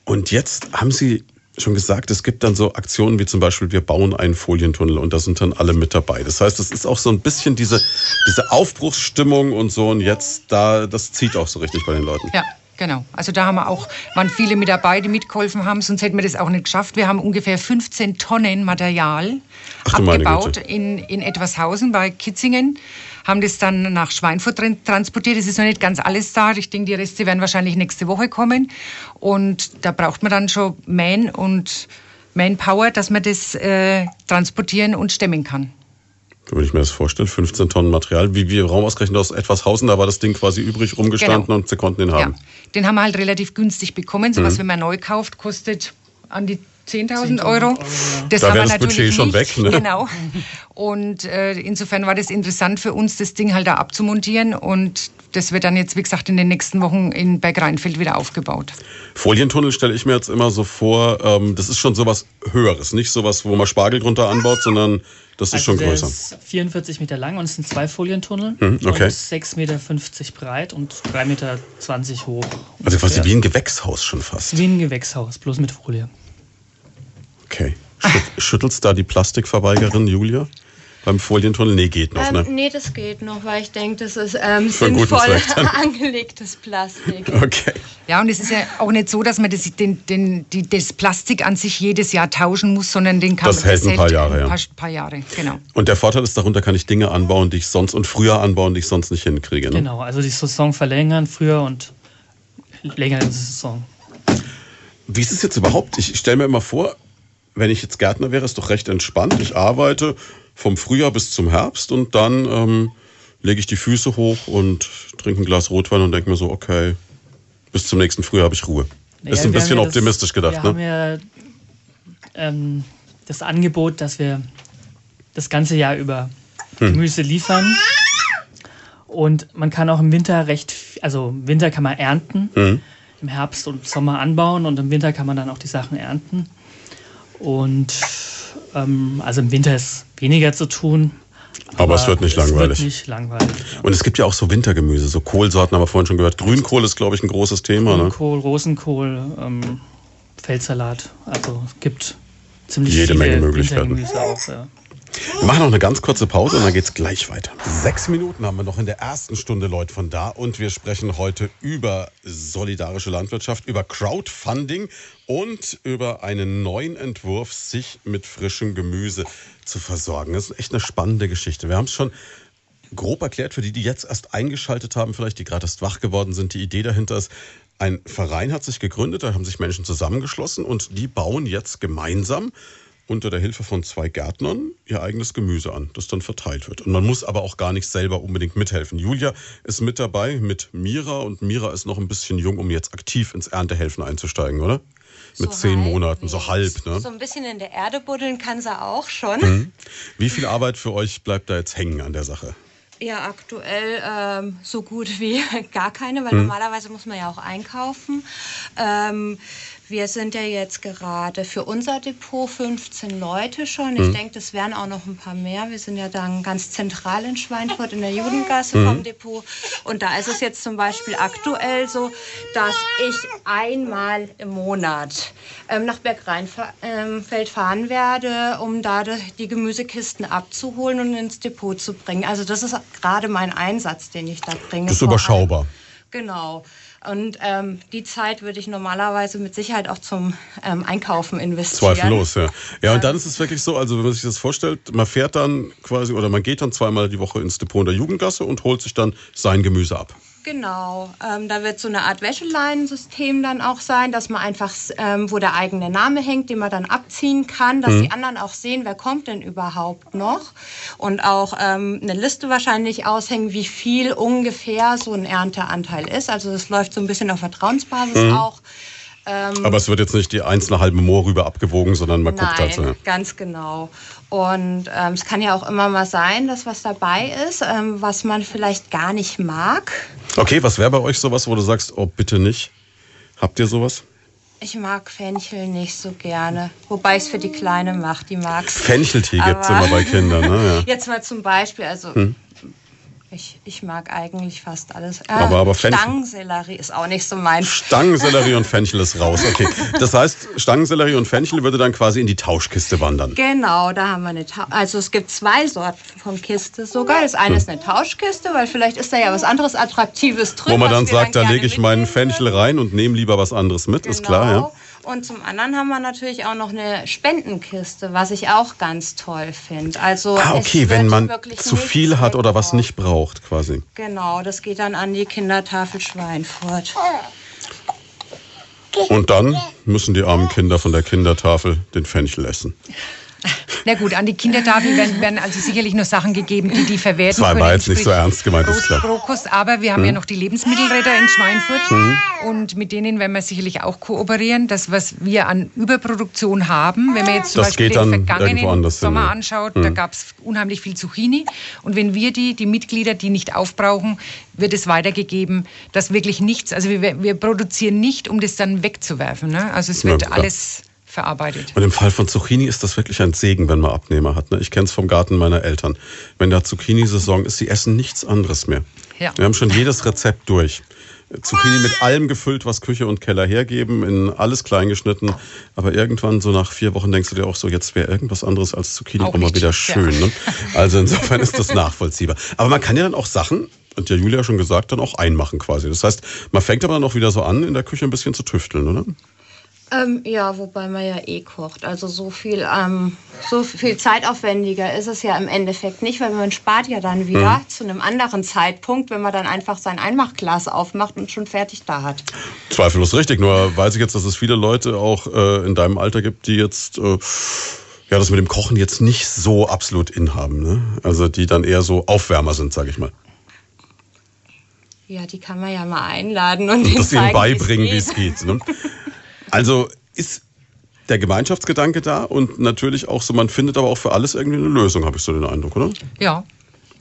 Und jetzt haben Sie schon gesagt, es gibt dann so Aktionen wie zum Beispiel, wir bauen einen Folientunnel und da sind dann alle mit dabei. Das heißt, es ist auch so ein bisschen diese, diese Aufbruchsstimmung und so und jetzt da, das zieht auch so richtig bei den Leuten. Ja, genau. Also da haben wir auch, waren viele mit dabei, die mitgeholfen haben, sonst hätten wir das auch nicht geschafft. Wir haben ungefähr 15 Tonnen Material Ach abgebaut in, in Etwashausen bei Kitzingen, haben das dann nach Schweinfurt tran- transportiert. Es ist noch nicht ganz alles da. Ich denke, die Reste werden wahrscheinlich nächste Woche kommen. Und da braucht man dann schon Man und Manpower, dass man das äh, transportieren und stemmen kann. Wenn ich mir das vorstelle, 15 Tonnen Material, wie wir Raum ausgerechnet aus Etwashausen, da war das Ding quasi übrig rumgestanden Genau. und sie konnten ihn haben. Ja, den haben wir halt relativ günstig bekommen. Mhm. Sowas, wenn man neu kauft, kostet an die 10.000 Euro. Das Da haben wäre wir das Budget natürlich schon nicht. weg, ne? Genau. Und äh, insofern war das interessant für uns, das Ding halt da abzumontieren. Und das wird dann jetzt, wie gesagt, in den nächsten Wochen in Bergrheinfeld wieder aufgebaut. Folientunnel stelle ich mir jetzt immer so vor, ähm, das ist schon sowas Höheres, nicht sowas, wo man Spargel drunter anbaut, sondern das ist Also schon größer. ist 44 Meter lang und es sind zwei Folientunnel. Mhm, okay. Und 6,50 Meter breit und 3,20 Meter hoch. Also quasi wie ein Gewächshaus schon fast. Wie ein Gewächshaus, bloß mit Folie. Okay. Schüt- Schüttelst da die Plastikverweigerin Julia? beim Folientunnel? Nee, geht noch, Ähm, ne? nee, das geht noch, weil ich denke, das ist ähm, sinnvoll <laughs> angelegtes Plastik. Okay. Ja, und es ist ja auch nicht so, dass man das, den, den, die, das Plastik an sich jedes Jahr tauschen muss, sondern den kann Das man hält ein paar Jahre, ein ja. paar, paar Jahre, genau. Und der Vorteil ist, darunter kann ich Dinge anbauen, die ich sonst und früher anbauen, die ich sonst nicht hinkriege. Ne? Genau, also die Saison verlängern früher und länger in der Saison. Wie ist es jetzt überhaupt? Ich stelle mir immer vor, wenn ich jetzt Gärtner wäre, ist doch recht entspannt. Ich arbeite vom Frühjahr bis zum Herbst und dann ähm, lege ich die Füße hoch und trinke ein Glas Rotwein und denke mir so, okay, bis zum nächsten Frühjahr habe ich Ruhe. Naja, ist ein bisschen ja das- optimistisch gedacht, Wir ne? haben ja ähm, das Angebot, dass wir das ganze Jahr über Hm. Gemüse liefern. Und man kann auch im Winter recht, also im Winter kann man ernten, Hm. im Herbst und Sommer anbauen und im Winter kann man dann auch die Sachen ernten. Und ähm, also im Winter ist weniger zu tun. Aber es wird nicht langweilig. Es wird nicht langweilig. Ja. Und es gibt ja auch so Wintergemüse, so Kohlsorten, haben wir vorhin schon gehört. Grünkohl ist, glaube ich, ein großes Thema. Ne? Kohl, Rosenkohl, ähm, Feldsalat. Also es gibt ziemlich Jede viele Menge Möglichkeiten. Wintergemüse auch. Ja. Wir machen noch eine ganz kurze Pause und dann geht's gleich weiter. Sechs Minuten haben wir noch in der ersten Stunde Leute von da und wir sprechen heute über solidarische Landwirtschaft, über Crowdfunding und über einen neuen Entwurf, sich mit frischem Gemüse zu versorgen. Das ist echt eine spannende Geschichte. Wir haben es schon grob erklärt für die, die jetzt erst eingeschaltet haben, vielleicht die gerade erst wach geworden sind. Die Idee dahinter ist, ein Verein hat sich gegründet, da haben sich Menschen zusammengeschlossen und die bauen jetzt gemeinsam unter der Hilfe von zwei Gärtnern ihr eigenes Gemüse an, das dann verteilt wird. Und man muss aber auch gar nicht selber unbedingt mithelfen. Julia ist mit dabei mit Mira und Mira ist noch ein bisschen jung, um jetzt aktiv ins Erntehelfen einzusteigen, oder? Mit So zehn halb, Monaten, so halb, ne? So ein bisschen in der Erde buddeln kann sie auch schon. Mhm. Wie viel Arbeit für euch bleibt da jetzt hängen an der Sache? Ja, aktuell ähm, so gut wie <laughs> gar keine, weil normalerweise muss man ja auch einkaufen. Ähm, wir sind ja jetzt gerade für unser Depot 15 Leute schon. Mhm. Ich denke, das wären auch noch ein paar mehr. Wir sind ja dann ganz zentral in Schweinfurt in der Judengasse Mhm. vom Depot. Und da ist es jetzt zum Beispiel aktuell so, dass ich einmal im Monat ähm, nach Bergrheinfeld fahren werde, um da die- Gemüsekisten abzuholen und ins Depot zu bringen. Also das ist gerade mein Einsatz, den ich da bringe. Das ist überschaubar. Genau. Und ähm, die Zeit würde ich normalerweise mit Sicherheit auch zum ähm, Einkaufen investieren. Zweifellos, ja. Ja, und dann ist es wirklich so, also wenn man sich das vorstellt, man fährt dann quasi oder man geht dann zweimal die Woche ins Depot in der Jugendgasse und holt sich dann sein Gemüse ab. Genau, ähm, da wird so eine Art Wäscheleinensystem dann auch sein, dass man einfach, ähm, wo der eigene Name hängt, den man dann abziehen kann, dass die anderen auch sehen, wer kommt denn überhaupt noch und auch ähm, eine Liste wahrscheinlich aushängen, wie viel ungefähr so ein Ernteanteil ist. Also das läuft so ein bisschen auf Vertrauensbasis auch. Ähm, Aber es wird jetzt nicht die einzelne halbe Moor rüber abgewogen, sondern man guckt Nein, halt so. ja. ganz genau. Und ähm, es kann ja auch immer mal sein, dass was dabei ist, ähm, was man vielleicht gar nicht mag. Okay, was wäre bei euch sowas, wo du sagst, oh bitte nicht? Habt ihr sowas? Ich mag Fenchel nicht so gerne, wobei ich es für die Kleine mache, die mag's. Fencheltee gibt's Aber- immer bei Kindern, ne? <laughs> Ja. Hm. Jetzt mal zum Beispiel, also ich, ich mag eigentlich fast alles. Äh, Aber- aber Stangensellerie ist auch nicht so mein. Stangensellerie und <laughs> Fenchel ist raus. Okay. Das heißt, Stangensellerie und Fenchel würde dann quasi in die Tauschkiste wandern. Genau, da haben wir eine Ta Also es gibt zwei Sorten von Kiste sogar. Das eine ist eine Tauschkiste, weil vielleicht ist da ja was anderes Attraktives drin. Wo man dann sagt, da gerne lege ich meinen Fenchel rein und nehme lieber was anderes mit, ist klar, ja. Und zum anderen haben wir natürlich auch noch eine Spendenkiste, was ich auch ganz toll finde. Also Ah, okay, wenn man zu viel hat oder was nicht braucht, quasi. Genau, das geht dann an die Kindertafel Schweinfurt. Und dann müssen die armen Kinder von der Kindertafel den Fenchel essen. <laughs> Na gut, an die Kindertafel werden, werden also sicherlich nur Sachen gegeben, die die verwerten Das war können. aber jetzt nicht so ernst gemeint, ist klar. Hm. Rohkost, aber wir haben ja noch die Lebensmittelräder in Schweinfurt und mit denen werden wir sicherlich auch kooperieren. Das, was wir an Überproduktion haben, wenn man jetzt zum Das Beispiel den vergangenen hin, Sommer ja. anschaut, da gab es unheimlich viel Zucchini und wenn wir die, die Mitglieder, die nicht aufbrauchen, wird es weitergegeben, dass wirklich nichts, also wir, wir produzieren nicht, um das dann wegzuwerfen. Ne? Also es wird Ja, alles verarbeitet. Und im Fall von Zucchini ist das wirklich ein Segen, wenn man Abnehmer hat. Ne? Ich kenne es vom Garten meiner Eltern. Wenn da Zucchini-Saison ist, sie essen nichts anderes mehr. Ja. Wir haben schon jedes Rezept durch. Zucchini mit allem gefüllt, was Küche und Keller hergeben, in alles klein geschnitten. Aber irgendwann, so nach vier Wochen, denkst du dir auch so, jetzt wäre irgendwas anderes als Zucchini auch, auch mal wieder schön. Ja. Ne? Also insofern ist das <laughs> nachvollziehbar. Aber man kann ja dann auch Sachen, und ja Julia schon gesagt, dann auch einmachen quasi. Das heißt, man fängt aber dann auch wieder so an, in der Küche ein bisschen zu tüfteln, oder? Ähm, ja, wobei man ja eh kocht. Also so viel, ähm, so viel zeitaufwendiger ist es ja im Endeffekt nicht, weil man spart ja dann wieder mhm. zu einem anderen Zeitpunkt, wenn man dann einfach sein Einmachglas aufmacht und schon fertig da hat. Zweifellos richtig. Nur weiß ich jetzt, dass es viele Leute auch äh, in deinem Alter gibt, die jetzt äh, ja das mit dem Kochen jetzt nicht so absolut inhaben. Ne? Also die dann eher so Aufwärmer sind, sage ich mal. Ja, die kann man ja mal einladen und, und das ihnen beibringen, wie es geht. Ne? <laughs> Also ist der Gemeinschaftsgedanke da und natürlich auch so, man findet aber auch für alles irgendwie eine Lösung, habe ich so den Eindruck, oder? Ja,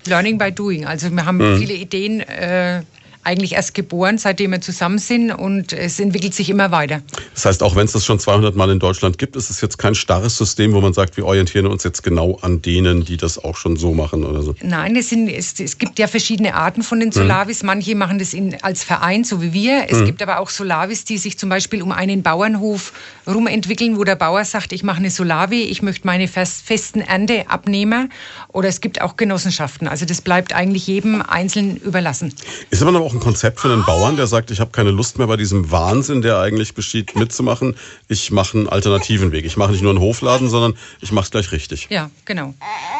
Learning by Doing. Also wir haben mhm. viele Ideen äh, eigentlich erst geboren, seitdem wir zusammen sind und es entwickelt sich immer weiter. Das heißt, auch wenn es das schon 200 Mal in Deutschland gibt, ist es jetzt kein starres System, wo man sagt, wir orientieren uns jetzt genau an denen, die das auch schon so machen oder so. Nein, es, sind, es, es gibt ja verschiedene Arten von den Solavis. Mhm. Manche machen das in, als Verein, so wie wir. Es mhm. gibt aber auch Solavis, die sich zum Beispiel um einen Bauernhof rumentwickeln, wo der Bauer sagt, ich mache eine Solavi, ich möchte meine fest, festen Ernteabnehmer. Oder es gibt auch Genossenschaften. Also das bleibt eigentlich jedem Einzelnen überlassen. Ist aber auch ein Konzept für einen Bauern, der sagt, ich habe keine Lust mehr bei diesem Wahnsinn, der eigentlich besteht, mitzumachen. Ich mache einen alternativen Weg. Ich mache nicht nur einen Hofladen, sondern ich mache es gleich richtig. Ja, genau.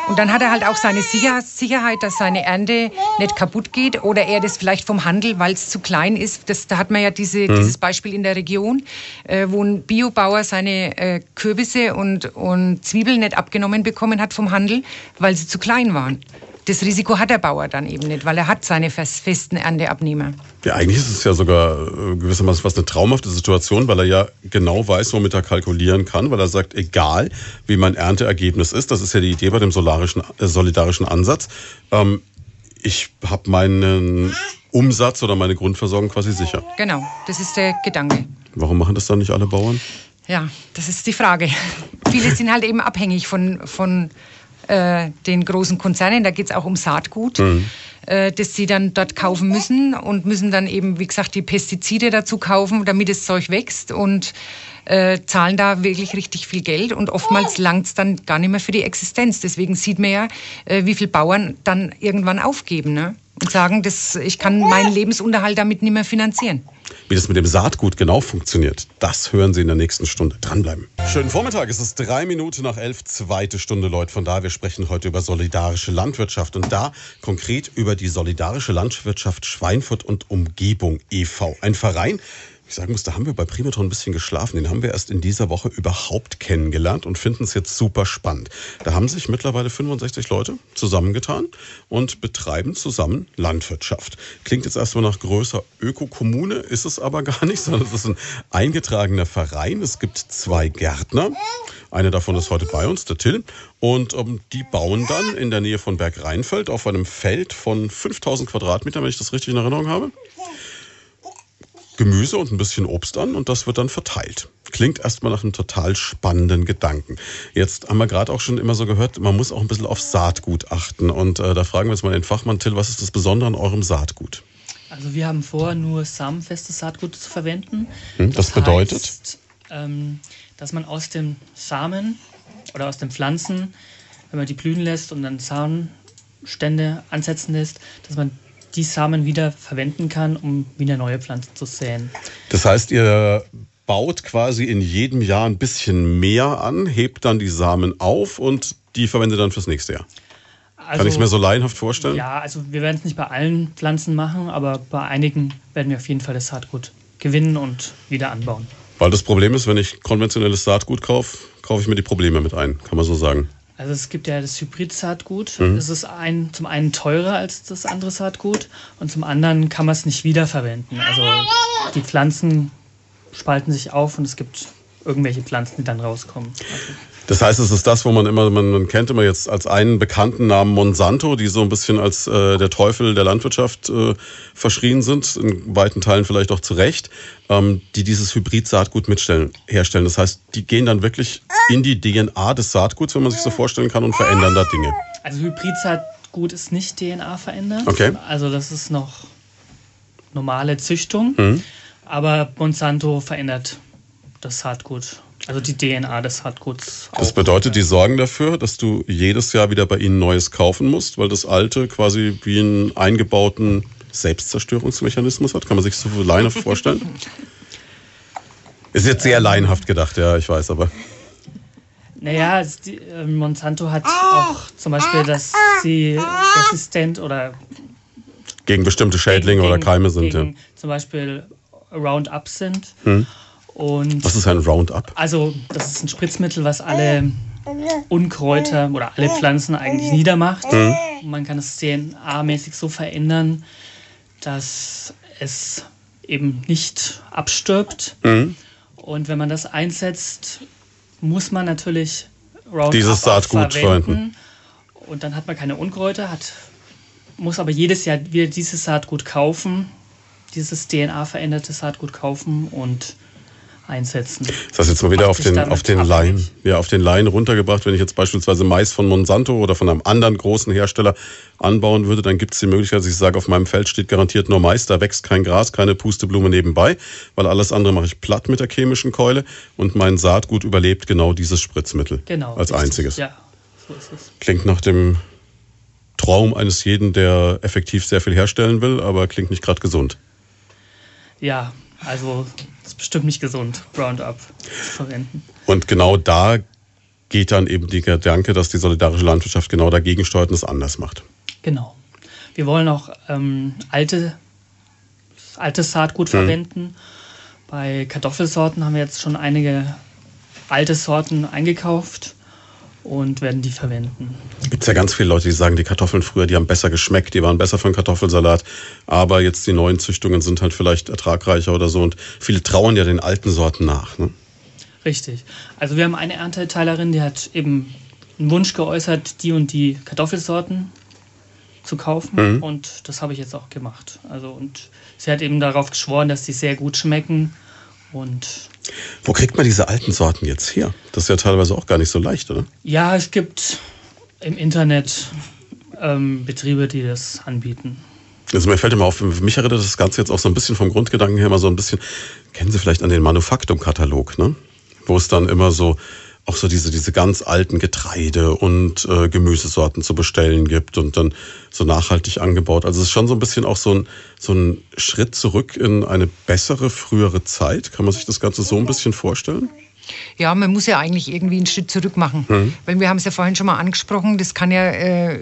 Und dann hat er halt auch seine Sicherheit, dass seine Ernte nicht kaputt geht oder er das vielleicht vom Handel, weil es zu klein ist. Das, da hat man ja diese, mhm. dieses Beispiel in der Region, äh, wo ein Biobauer seine äh, Kürbisse und, und Zwiebeln nicht abgenommen bekommen hat vom Handel, weil sie zu klein waren das Risiko hat der Bauer dann eben nicht, weil er hat seine festen Ernteabnehmer. Ja, eigentlich ist es ja sogar äh, gewissermaßen fast eine traumhafte Situation, weil er ja genau weiß, womit er kalkulieren kann, weil er sagt, egal wie mein Ernteergebnis ist, das ist ja die Idee bei dem solarischen, äh, solidarischen Ansatz, ähm, ich habe meinen Umsatz oder meine Grundversorgung quasi sicher. Genau, das ist der Gedanke. Warum machen das dann nicht alle Bauern? Ja, das ist die Frage. <laughs> Viele sind halt eben abhängig von, von äh, den großen Konzernen. Da geht es auch um Saatgut, mhm. äh, das sie dann dort kaufen müssen und müssen dann eben, wie gesagt, die Pestizide dazu kaufen, damit das Zeug wächst und äh, zahlen da wirklich richtig viel Geld und oftmals langt es dann gar nicht mehr für die Existenz. Deswegen sieht man ja, äh, wie viele Bauern dann irgendwann aufgeben ne? und sagen, das, ich kann meinen Lebensunterhalt damit nicht mehr finanzieren. Wie das mit dem Saatgut genau funktioniert, das hören Sie in der nächsten Stunde. Dranbleiben. Schönen Vormittag, es ist drei Minuten nach elf, zweite Stunde, Leute. Von da, wir sprechen heute über solidarische Landwirtschaft und da konkret über die solidarische Landwirtschaft Schweinfurt und Umgebung e.V. Ein Verein, ich sagen muss, da haben wir bei Primatron ein bisschen geschlafen. Den haben wir erst in dieser Woche überhaupt kennengelernt und finden es jetzt super spannend. Da haben sich mittlerweile 65 Leute zusammengetan und betreiben zusammen Landwirtschaft. Klingt jetzt erstmal nach größer Ökokommune, ist es aber gar nicht, sondern es ist ein eingetragener Verein. Es gibt zwei Gärtner. Einer davon ist heute bei uns, der Till. Und ähm, die bauen dann in der Nähe von Berg Rheinfeld auf einem Feld von 5000 Quadratmetern, wenn ich das richtig in Erinnerung habe, Gemüse und ein bisschen Obst an und das wird dann verteilt. Klingt erstmal nach einem total spannenden Gedanken. Jetzt haben wir gerade auch schon immer so gehört, man muss auch ein bisschen auf Saatgut achten. Und äh, da fragen wir jetzt mal den Fachmann Till, was ist das Besondere an eurem Saatgut? Also wir haben vor, nur samenfestes Saatgut zu verwenden. Hm, das, das bedeutet? Heißt, ähm, dass man aus dem Samen oder aus den Pflanzen, wenn man die blühen lässt und dann Samenstände ansetzen lässt, dass man die Samen wieder verwenden kann, um wieder neue Pflanzen zu säen. Das heißt, ihr baut quasi in jedem Jahr ein bisschen mehr an, hebt dann die Samen auf und die verwendet dann fürs nächste Jahr. Also, Kann ich es mir so laienhaft vorstellen? Ja, also wir werden es nicht bei allen Pflanzen machen, aber bei einigen werden wir auf jeden Fall das Saatgut gewinnen und wieder anbauen. Weil das Problem ist, wenn ich konventionelles Saatgut kaufe, kaufe ich mir die Probleme mit ein, kann man so sagen. Also es gibt ja das Hybrid-Saatgut. Mhm. Das ist ein, zum einen teurer als das andere Saatgut und zum anderen kann man es nicht wiederverwenden. Also die Pflanzen spalten sich auf und es gibt irgendwelche Pflanzen, die dann rauskommen. Also das heißt, es ist das, wo man immer, man, man kennt immer jetzt als einen bekannten Namen Monsanto, die so ein bisschen als äh, der Teufel der Landwirtschaft äh, verschrien sind, in weiten Teilen vielleicht auch zu Recht, ähm, die dieses Hybrid-Saatgut mitstellen, herstellen. Das heißt, die gehen dann wirklich in die DNA des Saatguts, wenn man sich so vorstellen kann, und verändern da Dinge. Also Hybrid-Saatgut ist nicht DNA verändert. Okay. Also das ist noch normale Züchtung, Mhm. aber Monsanto verändert das Saatgut, also die DNA des Saatguts. Das auch. bedeutet, die sorgen dafür, dass du jedes Jahr wieder bei ihnen Neues kaufen musst, weil das alte quasi wie einen eingebauten Selbstzerstörungsmechanismus hat. Kann man sich so für Leine vorstellen? <laughs> Ist jetzt sehr laienhaft gedacht, ja, ich weiß, aber. Naja, die, äh, Monsanto hat auch zum Beispiel, dass sie resistent oder Gegen bestimmte Schädlinge oder gegen- Keime sind. Ja. gegen zum Beispiel Roundup sind. Hm. Und Was ist ein Roundup? also das ist ein Spritzmittel, was alle Unkräuter oder alle Pflanzen eigentlich niedermacht. Hm. Und man kann es DNA-mäßig so verändern, dass es eben nicht abstirbt. Mhm. Und wenn man das einsetzt, muss man natürlich Roundup Dieses Saatgut verwenden. Und dann hat man keine Unkräuter, hat, muss aber jedes Jahr wieder dieses Saatgut kaufen, dieses DNA-veränderte Saatgut kaufen und einsetzen. Das heißt jetzt mal wieder auf den, auf den. Laien, ja, auf den Laien runtergebracht. Wenn ich jetzt beispielsweise Mais von Monsanto oder von einem anderen großen Hersteller anbauen würde, dann gibt es die Möglichkeit, dass ich sage, auf meinem Feld steht garantiert nur Mais, da wächst kein Gras, keine Pusteblume nebenbei, weil alles andere mache ich platt mit der chemischen Keule und mein Saatgut überlebt genau dieses Spritzmittel Genau. als richtig. einziges. Ja, so ist es. Klingt nach dem Traum eines jeden, der effektiv sehr viel herstellen will, aber klingt nicht gerade gesund. Ja, also bestimmt nicht gesund, Roundup zu verwenden. Und genau da geht dann eben der Gedanke, dass die solidarische Landwirtschaft genau dagegen steuert und es anders macht. Genau. Wir wollen auch ähm, alte, altes Saatgut Mhm. verwenden. Bei Kartoffelsorten haben wir jetzt schon einige alte Sorten eingekauft und werden die verwenden. Gibt es ja ganz viele Leute, die sagen, die Kartoffeln früher, die haben besser geschmeckt, die waren besser für einen Kartoffelsalat, aber jetzt die neuen Züchtungen sind halt vielleicht ertragreicher oder so und viele trauern ja den alten Sorten nach. Ne? Richtig. Also wir haben eine Ernteteillerin, die hat eben einen Wunsch geäußert, die und die Kartoffelsorten zu kaufen Mhm. und das habe ich jetzt auch gemacht. Also und sie hat eben darauf geschworen, dass die sehr gut schmecken und Wo kriegt man diese alten Sorten jetzt her? Das ist ja teilweise auch gar nicht so leicht, oder? ja, es gibt im Internet ähm, Betriebe, die das anbieten. Also mir fällt immer auf, mich erinnert das Ganze jetzt auch so ein bisschen vom Grundgedanken her mal so ein bisschen, kennen Sie vielleicht an den Manufaktum-Katalog, ne? Wo es dann immer so auch so diese, diese ganz alten Getreide und äh, Gemüsesorten zu bestellen gibt und dann so nachhaltig angebaut. Also es ist schon so ein bisschen auch so ein, so ein Schritt zurück in eine bessere, frühere Zeit. Kann man sich das Ganze so ein bisschen vorstellen? Ja, man muss ja eigentlich irgendwie einen Schritt zurück machen. Mhm. Weil wir haben es ja vorhin schon mal angesprochen, das kann ja äh,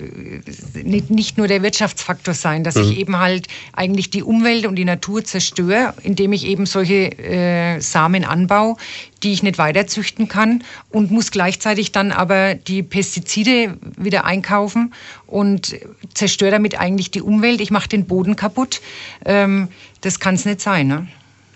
nicht, nicht nur der Wirtschaftsfaktor sein, dass ich eben halt eigentlich die Umwelt und die Natur zerstöre, indem ich eben solche äh, Samen anbaue, die ich nicht weiterzüchten kann und muss gleichzeitig dann aber die Pestizide wieder einkaufen und zerstöre damit eigentlich die Umwelt. Ich mache den Boden kaputt. Ähm, das kann es nicht sein. Ne?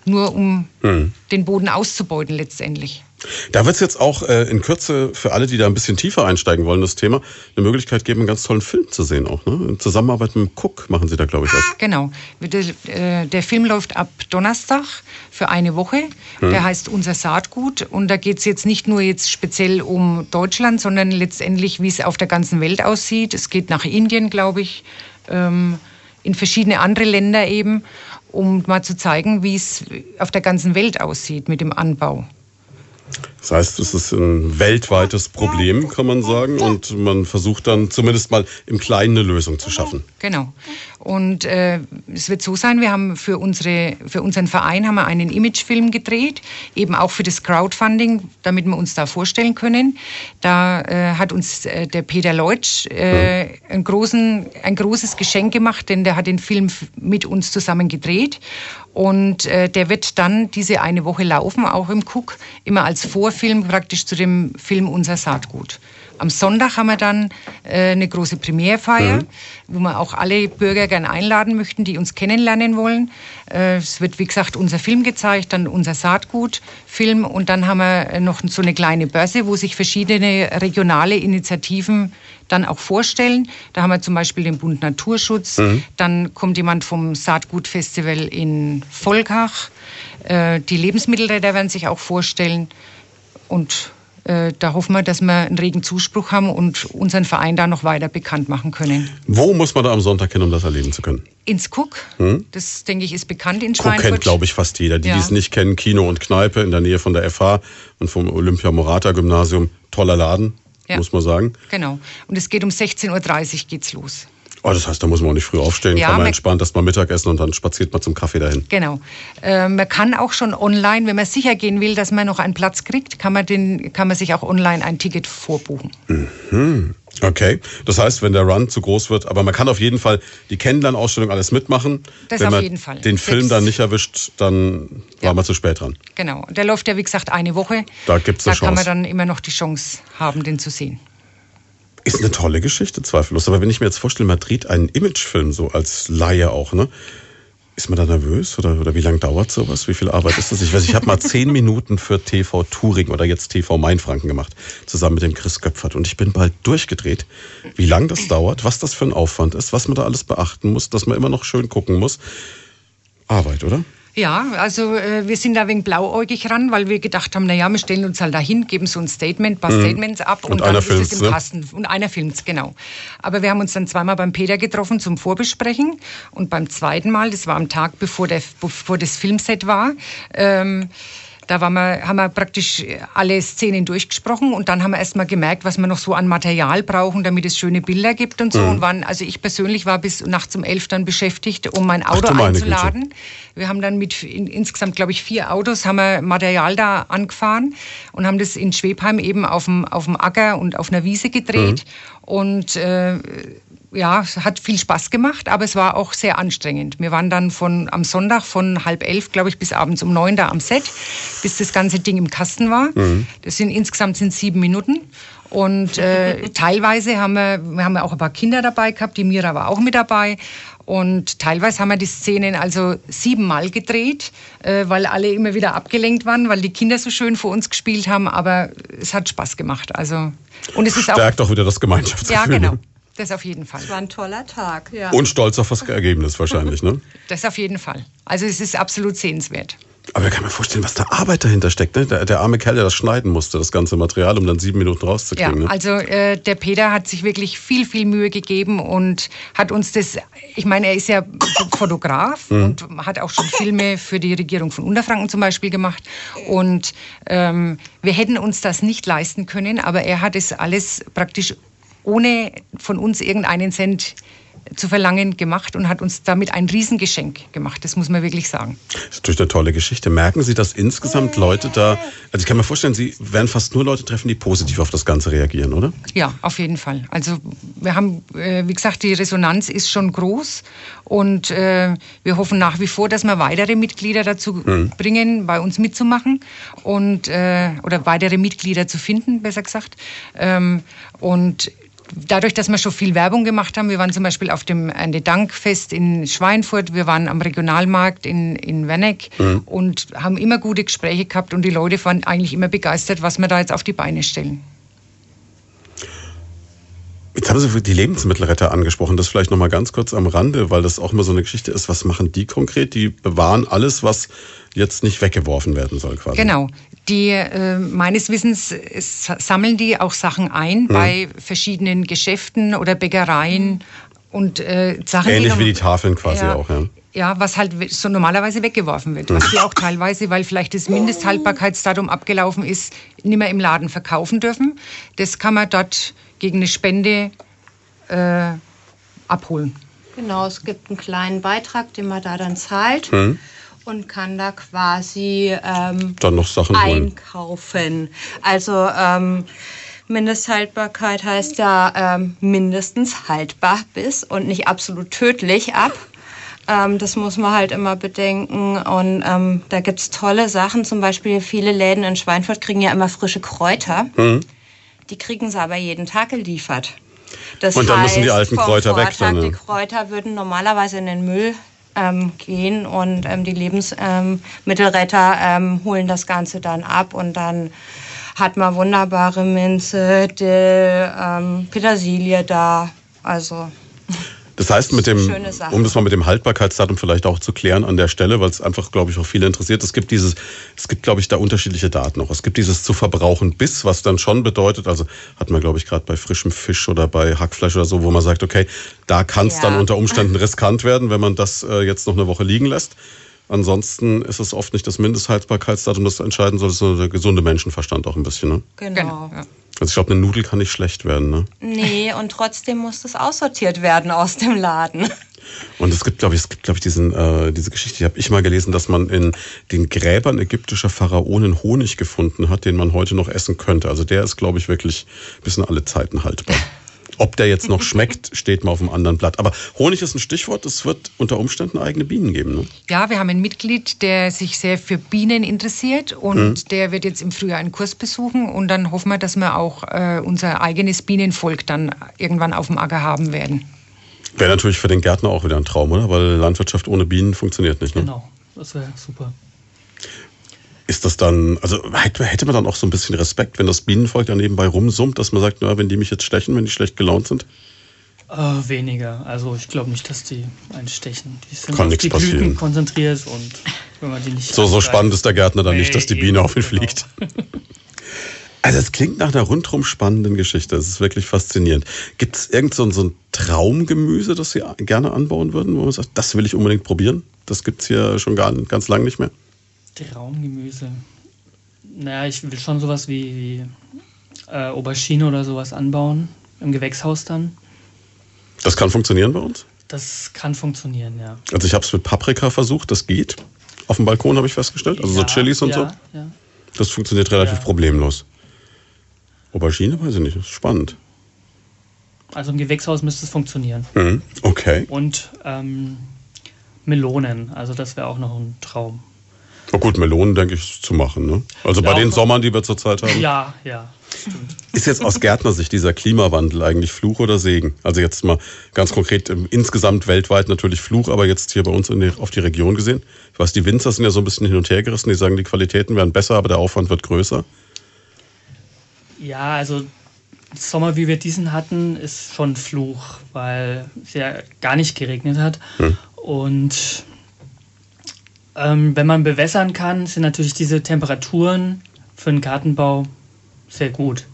Nur um den Boden auszubeuten letztendlich. Da wird es jetzt auch äh, in Kürze für alle, die da ein bisschen tiefer einsteigen wollen, das Thema, eine Möglichkeit geben, einen ganz tollen Film zu sehen auch. Ne? In Zusammenarbeit mit Cook machen Sie da, glaube ich, was. Genau. Der, äh, der Film läuft ab Donnerstag für eine Woche. Der heißt Unser Saatgut. Und da geht es jetzt nicht nur jetzt speziell um Deutschland, sondern letztendlich, wie es auf der ganzen Welt aussieht. Es geht nach Indien, glaube ich, ähm, in verschiedene andere Länder eben, um mal zu zeigen, wie es auf der ganzen Welt aussieht mit dem Anbau. Das heißt, es ist ein weltweites Problem, kann man sagen. Und man versucht dann zumindest mal im Kleinen eine Lösung zu schaffen. Genau. Und äh, es wird so sein, wir haben für, unsere, für unseren Verein haben wir einen Imagefilm gedreht, eben auch für das Crowdfunding, damit wir uns da vorstellen können. Da äh, hat uns äh, der Peter Leutsch äh, einen großen, ein großes Geschenk gemacht, denn der hat den Film mit uns zusammen gedreht. Und äh, der wird dann diese eine Woche laufen, auch im Cook, immer als Vorfilm praktisch zu dem Film Unser Saatgut. Am Sonntag haben wir dann äh, eine große Premierfeier, wo wir auch alle Bürger gerne einladen möchten, die uns kennenlernen wollen. Äh, es wird, wie gesagt, unser Film gezeigt, dann unser Saatgut-Film und dann haben wir noch so eine kleine Börse, wo sich verschiedene regionale Initiativen dann auch vorstellen. Da haben wir zum Beispiel den Bund Naturschutz, dann kommt jemand vom Saatgutfestival in Volkach, äh, die Lebensmittelräder werden sich auch vorstellen und äh, da hoffen wir, dass wir einen regen Zuspruch haben und unseren Verein da noch weiter bekannt machen können. Wo muss man da am Sonntag hin, um das erleben zu können? Ins Cook, das denke ich ist bekannt in Cook Schweinfurt. kennt, glaube ich, fast jeder. Die, Ja. die es nicht kennen, Kino und Kneipe in der Nähe von der FH und vom Olympia-Morata-Gymnasium. Toller Laden, Ja. muss man sagen. Genau. Und es geht um 16.30 Uhr geht's los. Oh, das heißt, da muss man auch nicht früh aufstehen, Ja, kann man man- entspannt erst mal Mittagessen und dann spaziert man zum Kaffee dahin. Genau. Äh, man kann auch schon online, wenn man sicher gehen will, dass man noch einen Platz kriegt, kann man, den, kann man sich auch online ein Ticket vorbuchen. Okay, das heißt, wenn der Run zu groß wird, aber man kann auf jeden Fall die Kennenlernausstellung alles mitmachen. Das wenn auf man jeden Fall. den Film Selbst- dann nicht erwischt, dann war Ja. man zu spät dran. Genau. Der läuft ja, wie gesagt, eine Woche. Da gibt's eine Da kann man Chance. dann immer noch die Chance haben, den zu sehen. Ist eine tolle Geschichte, zweifellos. Aber wenn ich mir jetzt vorstelle, man dreht einen Imagefilm so als Laie auch, ne? Ist man da nervös oder, oder wie lange dauert sowas? Wie viel Arbeit ist das? Ich weiß, ich habe mal <laughs> zehn Minuten für TV Touring oder jetzt TV Mainfranken gemacht, zusammen mit dem Chris Göpfert. Und ich bin bald durchgedreht, wie lang das dauert, was das für ein Aufwand ist, was man da alles beachten muss, dass man immer noch schön gucken muss. Arbeit, oder? Ja, also äh, wir sind da wegen blauäugig ran, weil wir gedacht haben, naja, wir stellen uns halt dahin, geben so ein Statement, ein paar Statements ab Mhm. Und und, einer dann ist es im ne? Kasten. Und einer filmt genau. Aber wir haben uns dann zweimal beim Peter getroffen zum Vorbesprechen und beim zweiten Mal, das war am Tag, bevor, der, bevor das Filmset war, ähm, da waren wir, haben wir praktisch alle Szenen durchgesprochen und dann haben wir erst mal gemerkt, was wir noch so an Material brauchen, damit es schöne Bilder gibt und so. Mhm. Und waren, also ich persönlich war bis nachts um elf dann beschäftigt, um mein Auto du meine Güte. einzuladen. Wir haben dann mit in, insgesamt, glaube ich, vier Autos haben wir Material da angefahren und haben das in Schwebheim eben auf dem, auf dem Acker und auf einer Wiese gedreht. Und äh, ja, es hat viel Spaß gemacht, aber es war auch sehr anstrengend. Wir waren dann von am Sonntag von halb elf, glaube ich, bis abends um neun da am Set, bis das ganze Ding im Kasten war. Das sind insgesamt sind sieben Minuten. Und äh, <laughs> teilweise haben wir, wir haben ja auch ein paar Kinder dabei gehabt, die Mira war auch mit dabei. Und teilweise haben wir die Szenen also siebenmal gedreht, äh, weil alle immer wieder abgelenkt waren, weil die Kinder so schön vor uns gespielt haben. Aber es hat Spaß gemacht. Also und es ist auch Stärkt doch wieder das Gemeinschaftsgefühl. ja genau? Das auf jeden Fall. Es war ein toller Tag. Ja. Und stolz auf das Ergebnis wahrscheinlich, ne? Das auf jeden Fall. Also es ist absolut sehenswert. Aber ich kann mir vorstellen, was da Arbeit dahinter steckt. Ne? Der, der arme Kerl, der das schneiden musste, das ganze Material, um dann sieben Minuten Ja, rauszukriegen. ne? also äh, der Peter hat sich wirklich viel, viel Mühe gegeben und hat uns das, ich meine, er ist ja Fotograf und hat auch schon Filme für die Regierung von Unterfranken zum Beispiel gemacht. Und ähm, wir hätten uns das nicht leisten können, aber er hat es alles praktisch ohne von uns irgendeinen Cent zu verlangen gemacht und hat uns damit ein Riesengeschenk gemacht. Das muss man wirklich sagen. Das ist natürlich eine tolle Geschichte. Merken Sie, dass insgesamt Leute da, also ich kann mir vorstellen, Sie werden fast nur Leute treffen, die positiv auf das Ganze reagieren, oder? Ja, auf jeden Fall. Also wir haben, äh, wie gesagt, die Resonanz ist schon groß und äh, wir hoffen nach wie vor, dass wir weitere Mitglieder dazu bringen, bei uns mitzumachen und äh, oder weitere Mitglieder zu finden, besser gesagt. Ähm, und Dadurch, dass wir schon viel Werbung gemacht haben, wir waren zum Beispiel auf dem Erntedankfest in Schweinfurt, wir waren am Regionalmarkt in, in Werneck und haben immer gute Gespräche gehabt und die Leute waren eigentlich immer begeistert, was wir da jetzt auf die Beine stellen. Jetzt haben Sie die Lebensmittelretter angesprochen. Das vielleicht noch mal ganz kurz am Rande, weil das auch immer so eine Geschichte ist. Was machen die konkret? Die bewahren alles, was jetzt nicht weggeworfen werden soll, quasi. Genau. Die, äh, meines Wissens sammeln die auch Sachen ein bei verschiedenen Geschäften oder Bäckereien und äh, Sachen, Ähnlich die wie die Tafeln quasi auch, ja. Ja, was halt so normalerweise weggeworfen wird. Was wir auch teilweise, weil vielleicht das Mindesthaltbarkeitsdatum abgelaufen ist, nicht mehr im Laden verkaufen dürfen. Das kann man dort gegen eine Spende äh, abholen. Genau, es gibt einen kleinen Beitrag, den man da dann zahlt Hm. und kann da quasi ähm, Dann noch Sachen holen. einkaufen. Also ähm, Mindesthaltbarkeit heißt ja ähm, mindestens haltbar bis und nicht absolut tödlich ab. Ähm, das muss man halt immer bedenken. Und ähm, da gibt es tolle Sachen. Zum Beispiel viele Läden in Schweinfurt kriegen ja immer frische Kräuter. Hm. Die kriegen sie aber jeden Tag geliefert. Das Und dann müssen die alten Kräuter weg Vortag, dann, ja. Die Kräuter würden normalerweise in den Müll ähm, gehen und ähm, die Lebensmittelretter ähm, holen das Ganze dann ab und dann hat man wunderbare Minze, Dill, ähm, Petersilie da. Also Das heißt, mit dem, um das mal mit dem Haltbarkeitsdatum vielleicht auch zu klären an der Stelle, weil es einfach, glaube ich, auch viele interessiert. Es gibt dieses, es gibt, glaube ich, da unterschiedliche Daten noch. Es gibt dieses zu verbrauchen bis, was dann schon bedeutet, also hat man, glaube ich, gerade bei frischem Fisch oder bei Hackfleisch oder so, wo man sagt, okay, da kann es ja. dann unter Umständen riskant werden, wenn man das äh, jetzt noch eine Woche liegen lässt. Ansonsten ist es oft nicht das Mindesthaltbarkeitsdatum, das entscheiden soll, sondern der gesunde Menschenverstand auch ein bisschen. Ne? Genau. genau ja. Also ich glaube, eine Nudel kann nicht schlecht werden, ne? Nee, und trotzdem muss das aussortiert werden aus dem Laden. Und es gibt, glaube ich, es gibt, glaube ich, diesen, äh, diese Geschichte, die habe ich mal gelesen, dass man in den Gräbern ägyptischer Pharaonen Honig gefunden hat, den man heute noch essen könnte. Also der ist, glaube ich, wirklich bis in alle Zeiten haltbar. <laughs> Ob der jetzt noch schmeckt, <laughs> steht mal auf dem anderen Blatt. Aber Honig ist ein Stichwort. Es wird unter Umständen eigene Bienen geben. Ne? Ja, wir haben ein Mitglied, der sich sehr für Bienen interessiert und mhm. der wird jetzt im Frühjahr einen Kurs besuchen und dann hoffen wir, dass wir auch äh, unser eigenes Bienenvolk dann irgendwann auf dem Acker haben werden. Wäre natürlich für den Gärtner auch wieder ein Traum, oder? Weil Landwirtschaft ohne Bienen funktioniert nicht. Ne? Genau, das wäre super. Ist das dann, also hätte man dann auch so ein bisschen Respekt, wenn das Bienenvolk da nebenbei rumsummt, dass man sagt, na, wenn die mich jetzt stechen, wenn die schlecht gelaunt sind? Äh, weniger. Also ich glaube nicht, dass die einstechen. Die sind Kann auf die passieren. Blüten konzentriert und wenn man die nicht. So, so spannend ist der Gärtner dann nee, nicht, dass die Biene auf ihn genau. fliegt. Also es klingt nach einer rundherum spannenden Geschichte. Es ist wirklich faszinierend. Gibt es irgend so ein, so ein Traumgemüse, das Sie gerne anbauen würden, wo man sagt, das will ich unbedingt probieren? Das gibt es hier schon gar, ganz lang nicht mehr. Traumgemüse. Naja, ich will schon sowas wie, wie äh, Aubergine oder sowas anbauen. Im Gewächshaus dann. Das kann funktionieren bei uns? Das kann funktionieren, ja. Also ich habe es mit Paprika versucht, das geht. Auf dem Balkon habe ich festgestellt. Also ja, so Chilis und ja, so. Ja. Das funktioniert relativ problemlos. Aubergine weiß ich nicht, das ist spannend. Also im Gewächshaus müsste es funktionieren. Mhm. Okay. Und ähm, Melonen, also das wäre auch noch ein Traum. Na gut, Melonen denke ich zu machen. Ne? Also bei den Sommern, die wir zurzeit haben. Ja, ja. Stimmt. Ist jetzt aus Gärtnersicht dieser Klimawandel eigentlich Fluch oder Segen? Also jetzt mal ganz konkret ähm, insgesamt weltweit natürlich Fluch, aber jetzt hier bei uns die, auf die Region gesehen. Ich weiß, die Winzer sind ja so ein bisschen hin und her gerissen. Die sagen, die Qualitäten werden besser, aber der Aufwand wird größer. Ja, also Sommer, wie wir diesen hatten, ist schon Fluch, weil es ja gar nicht geregnet hat. Hm. Und ähm, wenn man bewässern kann, sind natürlich diese Temperaturen für den Gartenbau sehr gut.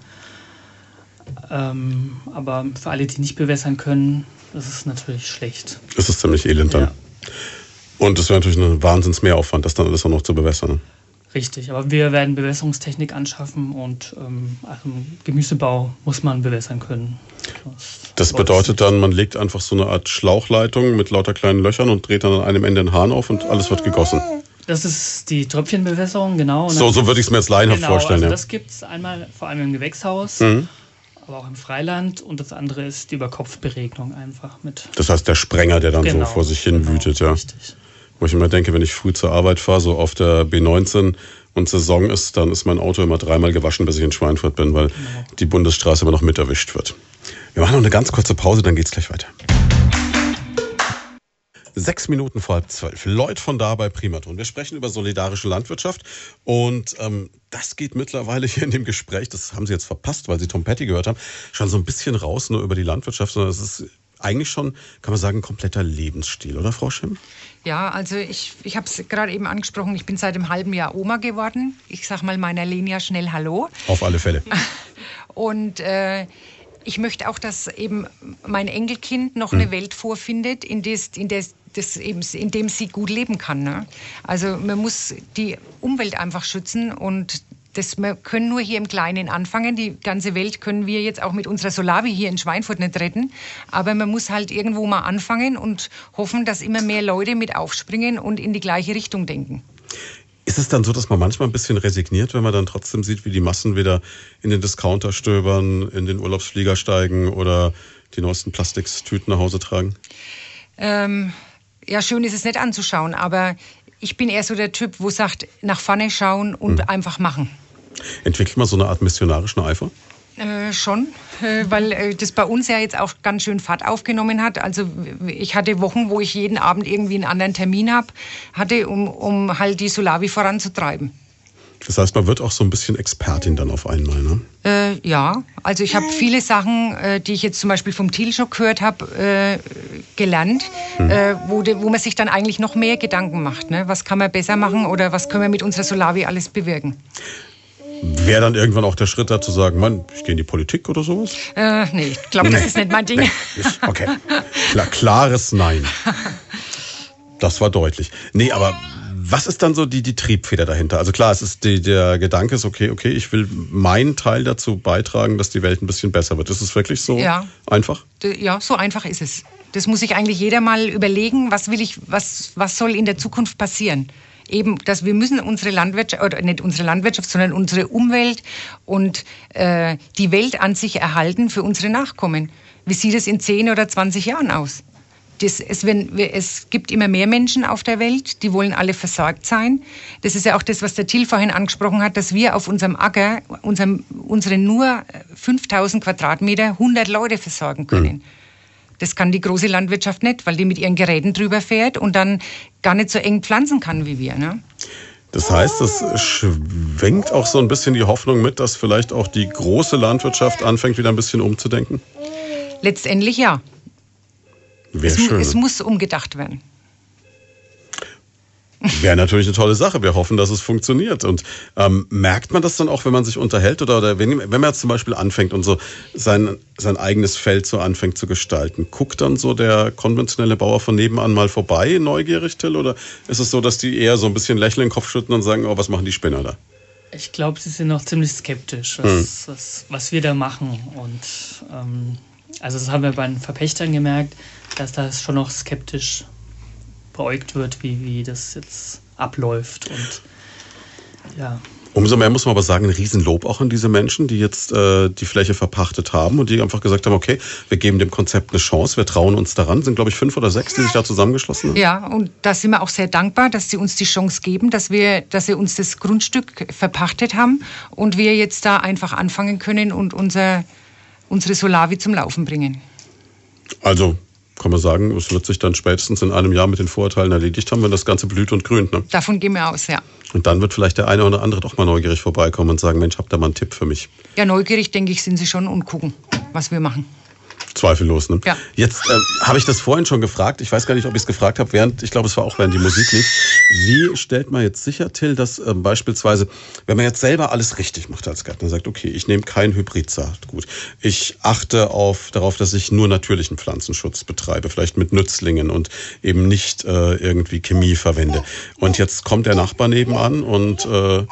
Ähm, aber für alle, die nicht bewässern können, ist es natürlich schlecht. Es ist ziemlich elend dann. Ja. Und es wäre natürlich ein Wahnsinnsmehraufwand, das dann alles auch noch zu bewässern. Richtig, aber wir werden Bewässerungstechnik anschaffen und ähm, also im Gemüsebau muss man bewässern können. Das, das bedeutet dann, man legt einfach so eine Art Schlauchleitung mit lauter kleinen Löchern und dreht dann an einem Ende den Hahn auf und alles wird gegossen. Das ist die Tröpfchenbewässerung, genau. So, so würde ich es mir jetzt laienhaft genau, vorstellen. Also ja. Das gibt es einmal vor allem im Gewächshaus, mhm. aber auch im Freiland. Und das andere ist die Überkopfberegnung einfach mit. Das heißt, der Sprenger, der dann genau, so vor sich hin genau, wütet, ja. Richtig. Wo ich immer denke, wenn ich früh zur Arbeit fahre, so auf der B19 und Saison ist, dann ist mein Auto immer dreimal gewaschen, bis ich in Schweinfurt bin, weil die Bundesstraße immer noch mit erwischt wird. Wir machen noch eine ganz kurze Pause, dann geht's gleich weiter. Sechs Minuten vor halb zwölf. Leut von da bei Primaton. Wir sprechen über solidarische Landwirtschaft und ähm, das geht mittlerweile hier in dem Gespräch, das haben Sie jetzt verpasst, weil Sie Tom Petty gehört haben, schon so ein bisschen raus nur über die Landwirtschaft, sondern es ist eigentlich schon, kann man sagen, ein kompletter Lebensstil, oder Frau Schimm? Ja, also ich, ich habe es gerade eben angesprochen, ich bin seit einem halben Jahr Oma geworden. Ich sage mal meiner Lenia schnell Hallo. Auf alle Fälle. <laughs> Und äh, ich möchte auch, dass eben mein Enkelkind noch hm. eine Welt vorfindet, in, des, in, des, das eben, in dem sie gut leben kann. Ne? Also man muss die Umwelt einfach schützen und das, wir können nur hier im Kleinen anfangen. Die ganze Welt können wir jetzt auch mit unserer Solavi hier in Schweinfurt nicht retten. Aber man muss halt irgendwo mal anfangen und hoffen, dass immer mehr Leute mit aufspringen und in die gleiche Richtung denken. Ist es dann so, dass man manchmal ein bisschen resigniert, wenn man dann trotzdem sieht, wie die Massen wieder in den Discounter stöbern, in den Urlaubsflieger steigen oder die neuesten Plastiktüten nach Hause tragen? Ähm, ja, schön ist es nicht anzuschauen, aber ich bin eher so der Typ, wo sagt, nach vorne schauen und hm. einfach machen. Entwickelt man so eine Art missionarischen Eifer? Äh, schon, äh, weil äh, das bei uns ja jetzt auch ganz schön Fahrt aufgenommen hat. Also ich hatte Wochen, wo ich jeden Abend irgendwie einen anderen Termin hab, hatte, um, um halt die Solavi voranzutreiben. Das heißt, man wird auch so ein bisschen Expertin dann auf einmal, ne? Äh, ja, also ich habe viele Sachen, äh, die ich jetzt zum Beispiel vom Thiel schon gehört habe, äh, gelernt, hm. Äh, wo, de, wo man sich dann eigentlich noch mehr Gedanken macht. Ne? Was kann man besser machen oder was können wir mit unserer Solavi alles bewirken? Wäre dann irgendwann auch der Schritt dazu sagen, Mann, ich gehe in die Politik oder sowas? Äh, nee, ich glaube, das ist nicht mein Ding. Nee, okay, Klar, klares Nein. Das war deutlich. Nee, aber was ist dann so die, die Triebfeder dahinter? Also klar, es ist die, der Gedanke ist, okay, okay, ich will meinen Teil dazu beitragen, dass die Welt ein bisschen besser wird. Ist es wirklich so ja. einfach? Ja, so einfach ist es. Das muss sich eigentlich jeder mal überlegen, was will ich, was, was soll in der Zukunft passieren? Eben, dass wir müssen unsere Landwirtschaft, oder nicht unsere Landwirtschaft, sondern unsere Umwelt und äh, die Welt an sich erhalten für unsere Nachkommen. Wie sieht es in 10 oder 20 Jahren aus? Das, es, wenn, es, gibt immer mehr Menschen auf der Welt, die wollen alle versorgt sein. Das ist ja auch das, was der Till vorhin angesprochen hat, dass wir auf unserem Acker, unserem, unsere nur 5000 Quadratmeter, 100 Leute versorgen können. Mhm. Das kann die große Landwirtschaft nicht, weil die mit ihren Geräten drüber fährt und dann gar nicht so eng pflanzen kann wie wir. Ne? Das heißt, es schwenkt auch so ein bisschen die Hoffnung mit, dass vielleicht auch die große Landwirtschaft anfängt, wieder ein bisschen umzudenken? Letztendlich ja. Wäre es, schön. es muss umgedacht werden. Wäre natürlich eine tolle Sache. Wir hoffen, dass es funktioniert. Und ähm, merkt man das dann auch, wenn man sich unterhält oder, oder wenn, wenn man jetzt zum Beispiel anfängt und so sein, sein eigenes Feld so anfängt zu gestalten, guckt dann so der konventionelle Bauer von nebenan mal vorbei, neugierig, Till? Oder ist es so, dass die eher so ein bisschen lächeln in den Kopf schütten und sagen, oh, was machen die Spinner da? Ich glaube, sie sind noch ziemlich skeptisch, was, hm. was, was wir da machen. Und ähm, also das haben wir bei den Verpächtern gemerkt, dass das schon noch skeptisch beäugt wird, wie, wie das jetzt abläuft. Und ja. Umso mehr muss man aber sagen, ein Riesenlob auch an diese Menschen, die jetzt äh, die Fläche verpachtet haben und die einfach gesagt haben, okay, wir geben dem Konzept eine Chance, wir trauen uns daran. Sind, glaube ich, fünf oder sechs, die sich da zusammengeschlossen haben. Ja, und da sind wir auch sehr dankbar, dass sie uns die Chance geben, dass wir, dass sie uns das Grundstück verpachtet haben und wir jetzt da einfach anfangen können und unser, unsere Solavi zum Laufen bringen. Also kann man sagen, es wird sich dann spätestens in einem Jahr mit den Vorurteilen erledigt haben, wenn das Ganze blüht und grünt. Ne? Davon gehen wir aus, ja. Und dann wird vielleicht der eine oder andere doch mal neugierig vorbeikommen und sagen, Mensch, habt ihr mal einen Tipp für mich? Ja, neugierig, denke ich, sind sie schon und gucken, was wir machen. Zweifellos, ne? Ja. Jetzt äh, habe ich das vorhin schon gefragt. Ich weiß gar nicht, ob ich es gefragt habe, während, ich glaube, es war auch während die Musik lief. Wie stellt man jetzt sicher, Till, dass äh, beispielsweise, wenn man jetzt selber alles richtig macht als Gärtner, sagt, okay, ich nehme kein Hybridsaat, gut. Ich achte auf, darauf, dass ich nur natürlichen Pflanzenschutz betreibe, vielleicht mit Nützlingen und eben nicht äh, irgendwie Chemie verwende. Und jetzt kommt der Nachbar nebenan und äh,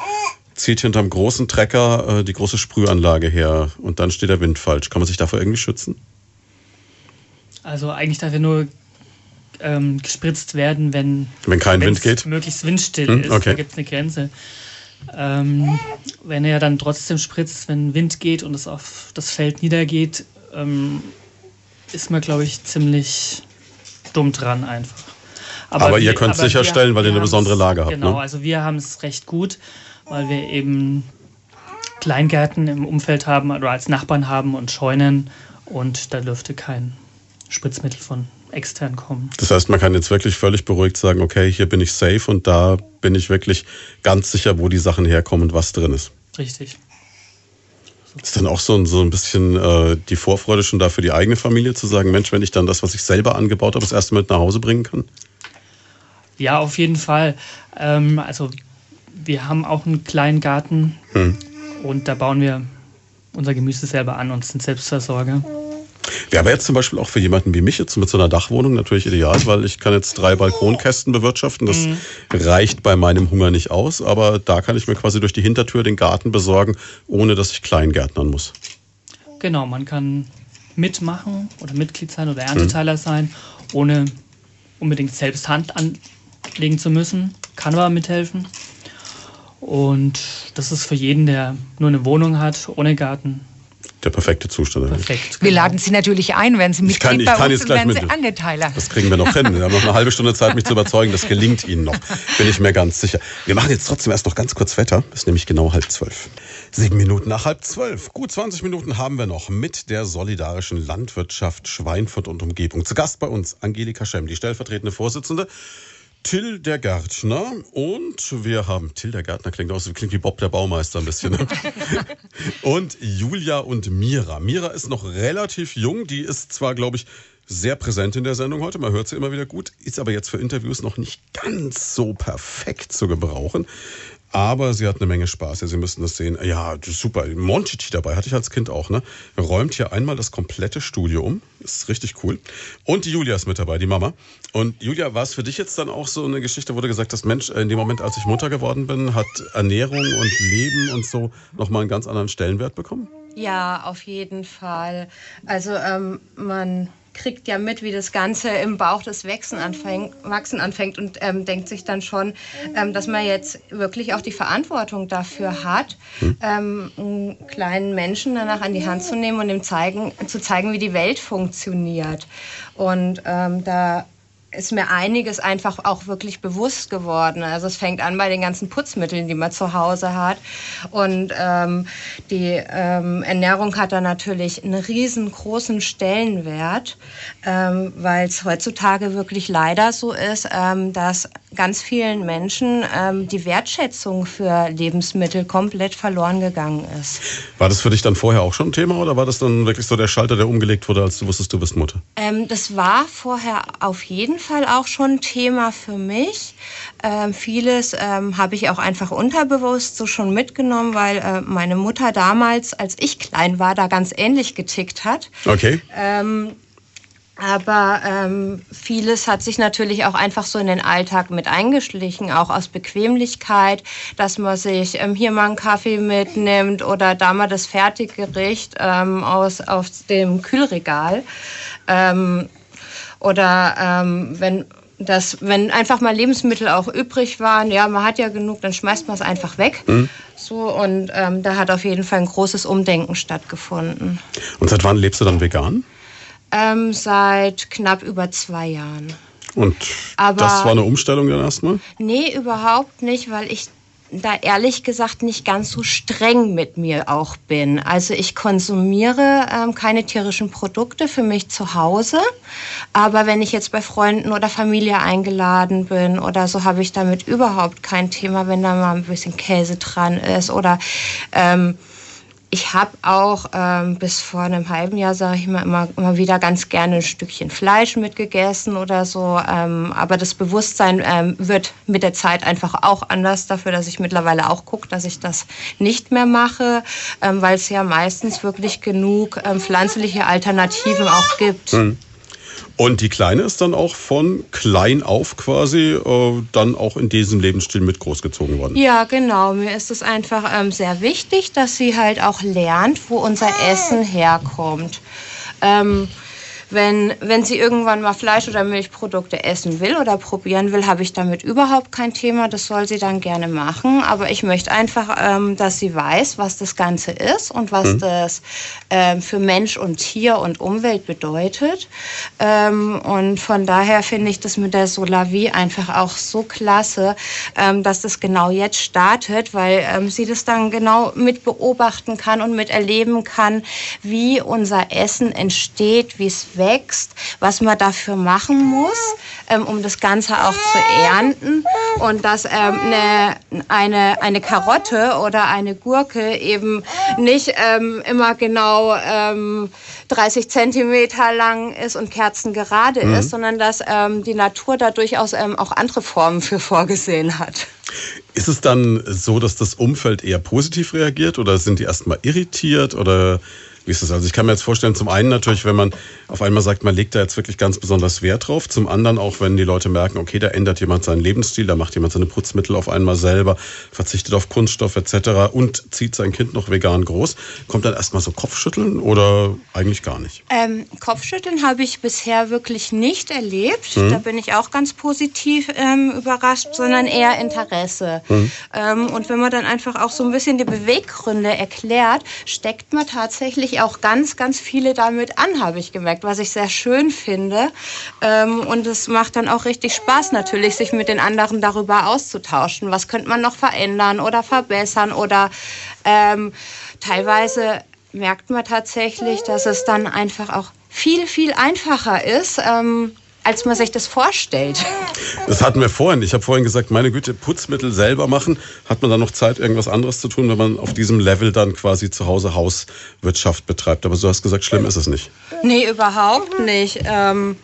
zieht hinterm großen Trecker äh, die große Sprühanlage her und dann steht der Wind falsch. Kann man sich davor irgendwie schützen? Also eigentlich darf er nur ähm, gespritzt werden, wenn, wenn kein Wind geht. möglichst windstill hm, ist. Okay. Da gibt es eine Grenze. Ähm, wenn er dann trotzdem spritzt, wenn Wind geht und es auf das Feld niedergeht, ähm, ist man, glaube ich, ziemlich dumm dran einfach. Aber, aber ihr könnt es sicherstellen, weil ihr eine besondere Lage habt. Genau, ne? also wir haben es recht gut, weil wir eben Kleingärten im Umfeld haben oder als Nachbarn haben und Scheunen und da dürfte kein Spritzmittel von extern kommen. Das heißt, man kann jetzt wirklich völlig beruhigt sagen, okay, hier bin ich safe und da bin ich wirklich ganz sicher, wo die Sachen herkommen und was drin ist. Richtig. Ist dann auch so ein, so ein bisschen äh, die Vorfreude schon da für die eigene Familie zu sagen, Mensch, wenn ich dann das, was ich selber angebaut habe, das erste mit nach Hause bringen kann? Ja, auf jeden Fall. Ähm, also wir haben auch einen kleinen Garten hm. und da bauen wir unser Gemüse selber an und sind Selbstversorger. Wäre aber jetzt zum Beispiel auch für jemanden wie mich jetzt mit so einer Dachwohnung natürlich ideal, weil ich kann jetzt drei Balkonkästen bewirtschaften. Das mhm. reicht bei meinem Hunger nicht aus, aber da kann ich mir quasi durch die Hintertür den Garten besorgen, ohne dass ich Kleingärtnern muss. Genau, man kann mitmachen oder Mitglied sein oder Ernteteiler mhm. sein, ohne unbedingt selbst Hand anlegen zu müssen. Kann aber mithelfen. Und das ist für jeden, der nur eine Wohnung hat, ohne Garten, der perfekte Zustand. Perfekt. Wir genau. laden Sie natürlich ein, wenn Sie Mitglied ich kann, ich bei kann uns jetzt gleich werden Angeteiler. Das kriegen wir noch hin. Wir haben noch eine halbe Stunde Zeit, mich zu überzeugen. Das gelingt Ihnen noch. Bin ich mir ganz sicher. Wir machen jetzt trotzdem erst noch ganz kurz Wetter. Das ist nämlich genau halb zwölf. Sieben Minuten nach halb zwölf. Gut 20 Minuten haben wir noch mit der solidarischen Landwirtschaft Schweinfurt und Umgebung. Zu Gast bei uns Angelika Schemm, die stellvertretende Vorsitzende Till der Gärtner und wir haben Till der Gärtner klingt aus klingt wie Bob der Baumeister ein bisschen. Ne? <laughs> und Julia und Mira. Mira ist noch relativ jung, die ist zwar glaube ich sehr präsent in der Sendung heute, man hört sie immer wieder gut, ist aber jetzt für Interviews noch nicht ganz so perfekt zu gebrauchen. Aber sie hat eine Menge Spaß. Ja, sie müssen das sehen. Ja, super. Monchichi dabei hatte ich als Kind auch. Ne? Räumt hier einmal das komplette Studio um. Ist richtig cool. Und die Julia ist mit dabei, die Mama. Und Julia, war es für dich jetzt dann auch so eine Geschichte, wo du gesagt hast, Mensch, in dem Moment, als ich Mutter geworden bin, hat Ernährung und Leben und so nochmal einen ganz anderen Stellenwert bekommen? Ja, auf jeden Fall. Also ähm, man kriegt ja mit, wie das Ganze im Bauch des Wachsen anfängt, Wachsen anfängt und ähm, denkt sich dann schon, ähm, dass man jetzt wirklich auch die Verantwortung dafür hat, hm. ähm, einen kleinen Menschen danach an die Hand zu nehmen und ihm zeigen, zu zeigen, wie die Welt funktioniert. Und ähm, da ist mir einiges einfach auch wirklich bewusst geworden. Also es fängt an bei den ganzen Putzmitteln, die man zu Hause hat. Und ähm, die ähm, Ernährung hat da natürlich einen riesengroßen Stellenwert, ähm, weil es heutzutage wirklich leider so ist, ähm, dass ganz vielen Menschen ähm, die Wertschätzung für Lebensmittel komplett verloren gegangen ist. War das für dich dann vorher auch schon ein Thema oder war das dann wirklich so der Schalter, der umgelegt wurde, als du wusstest, du bist Mutter? Ähm, das war vorher auf jeden Fall auch schon Thema für mich. Ähm, vieles ähm, habe ich auch einfach unterbewusst so schon mitgenommen, weil äh, meine Mutter damals, als ich klein war, da ganz ähnlich getickt hat. Okay. Ähm, aber ähm, vieles hat sich natürlich auch einfach so in den Alltag mit eingeschlichen, auch aus Bequemlichkeit, dass man sich ähm, hier mal einen Kaffee mitnimmt oder da mal das Fertiggericht ähm, aus, aus dem Kühlregal. Ähm, oder ähm, wenn das, wenn einfach mal Lebensmittel auch übrig waren, ja, man hat ja genug, dann schmeißt man es einfach weg. Mhm. So, und ähm, da hat auf jeden Fall ein großes Umdenken stattgefunden. Und seit wann lebst du dann vegan? Ähm, seit knapp über zwei Jahren. Und Aber das war eine Umstellung dann erstmal? Nee, überhaupt nicht, weil ich da ehrlich gesagt nicht ganz so streng mit mir auch bin. Also ich konsumiere ähm, keine tierischen Produkte für mich zu Hause, aber wenn ich jetzt bei Freunden oder Familie eingeladen bin oder so, habe ich damit überhaupt kein Thema, wenn da mal ein bisschen Käse dran ist oder ähm, ich habe auch ähm, bis vor einem halben Jahr, sage ich mal, immer, immer wieder ganz gerne ein Stückchen Fleisch mitgegessen oder so. Ähm, aber das Bewusstsein ähm, wird mit der Zeit einfach auch anders dafür, dass ich mittlerweile auch gucke, dass ich das nicht mehr mache, ähm, weil es ja meistens wirklich genug ähm, pflanzliche Alternativen auch gibt. Mhm. Und die Kleine ist dann auch von klein auf quasi äh, dann auch in diesem Lebensstil mit großgezogen worden. Ja, genau. Mir ist es einfach ähm, sehr wichtig, dass sie halt auch lernt, wo unser Essen herkommt. Ähm, wenn, wenn sie irgendwann mal Fleisch- oder Milchprodukte essen will oder probieren will, habe ich damit überhaupt kein Thema. Das soll sie dann gerne machen. Aber ich möchte einfach, ähm, dass sie weiß, was das Ganze ist und was mhm. das ähm, für Mensch und Tier und Umwelt bedeutet. Ähm, und von daher finde ich das mit der Solavi einfach auch so klasse, ähm, dass das genau jetzt startet, weil ähm, sie das dann genau mit beobachten kann und miterleben kann, wie unser Essen entsteht, wie es wächst, was man dafür machen muss, ähm, um das Ganze auch zu ernten. Und dass ähm, eine, eine, eine Karotte oder eine Gurke eben nicht ähm, immer genau 30 ähm, Zentimeter lang ist und kerzengerade mhm. ist, sondern dass ähm, die Natur da durchaus ähm, auch andere Formen für vorgesehen hat. Ist es dann so, dass das Umfeld eher positiv reagiert oder sind die erstmal irritiert oder wie ist das? Also ich kann mir jetzt vorstellen, zum einen natürlich, wenn man auf einmal sagt, man legt da jetzt wirklich ganz besonders Wert drauf. Zum anderen auch, wenn die Leute merken, okay, da ändert jemand seinen Lebensstil, da macht jemand seine Putzmittel auf einmal selber, verzichtet auf Kunststoff etc. und zieht sein Kind noch vegan groß. Kommt dann erstmal so Kopfschütteln oder eigentlich gar nicht? Ähm, Kopfschütteln habe ich bisher wirklich nicht erlebt. Mhm. Da bin ich auch ganz positiv ähm, überrascht, sondern eher Interesse. Mhm. Ähm, und wenn man dann einfach auch so ein bisschen die Beweggründe erklärt, steckt man tatsächlich auch ganz, ganz viele damit an, habe ich gemerkt, was ich sehr schön finde. Ähm, und es macht dann auch richtig Spaß natürlich, sich mit den anderen darüber auszutauschen. Was könnte man noch verändern oder verbessern oder ähm, teilweise merkt man tatsächlich, dass es dann einfach auch viel, viel einfacher ist, ähm, als man sich das vorstellt. Das hatten wir vorhin. Ich habe vorhin gesagt, meine Güte, Putzmittel selber machen. Hat man dann noch Zeit, irgendwas anderes zu tun, wenn man auf diesem Level dann quasi zu Hause Hauswirtschaft betreibt? Aber du hast gesagt, schlimm ist es nicht. Nee, überhaupt nicht. Ähm,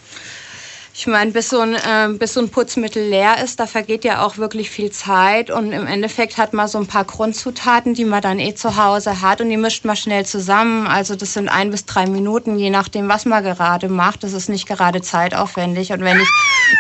ich meine, bis, so ein, äh, bis so ein Putzmittel leer ist, da vergeht ja auch wirklich viel Zeit. Und im Endeffekt hat man so ein paar Grundzutaten, die man dann eh zu Hause hat. Und die mischt man schnell zusammen. Also das sind ein bis drei Minuten, je nachdem, was man gerade macht. Das ist nicht gerade zeitaufwendig. Und wenn ich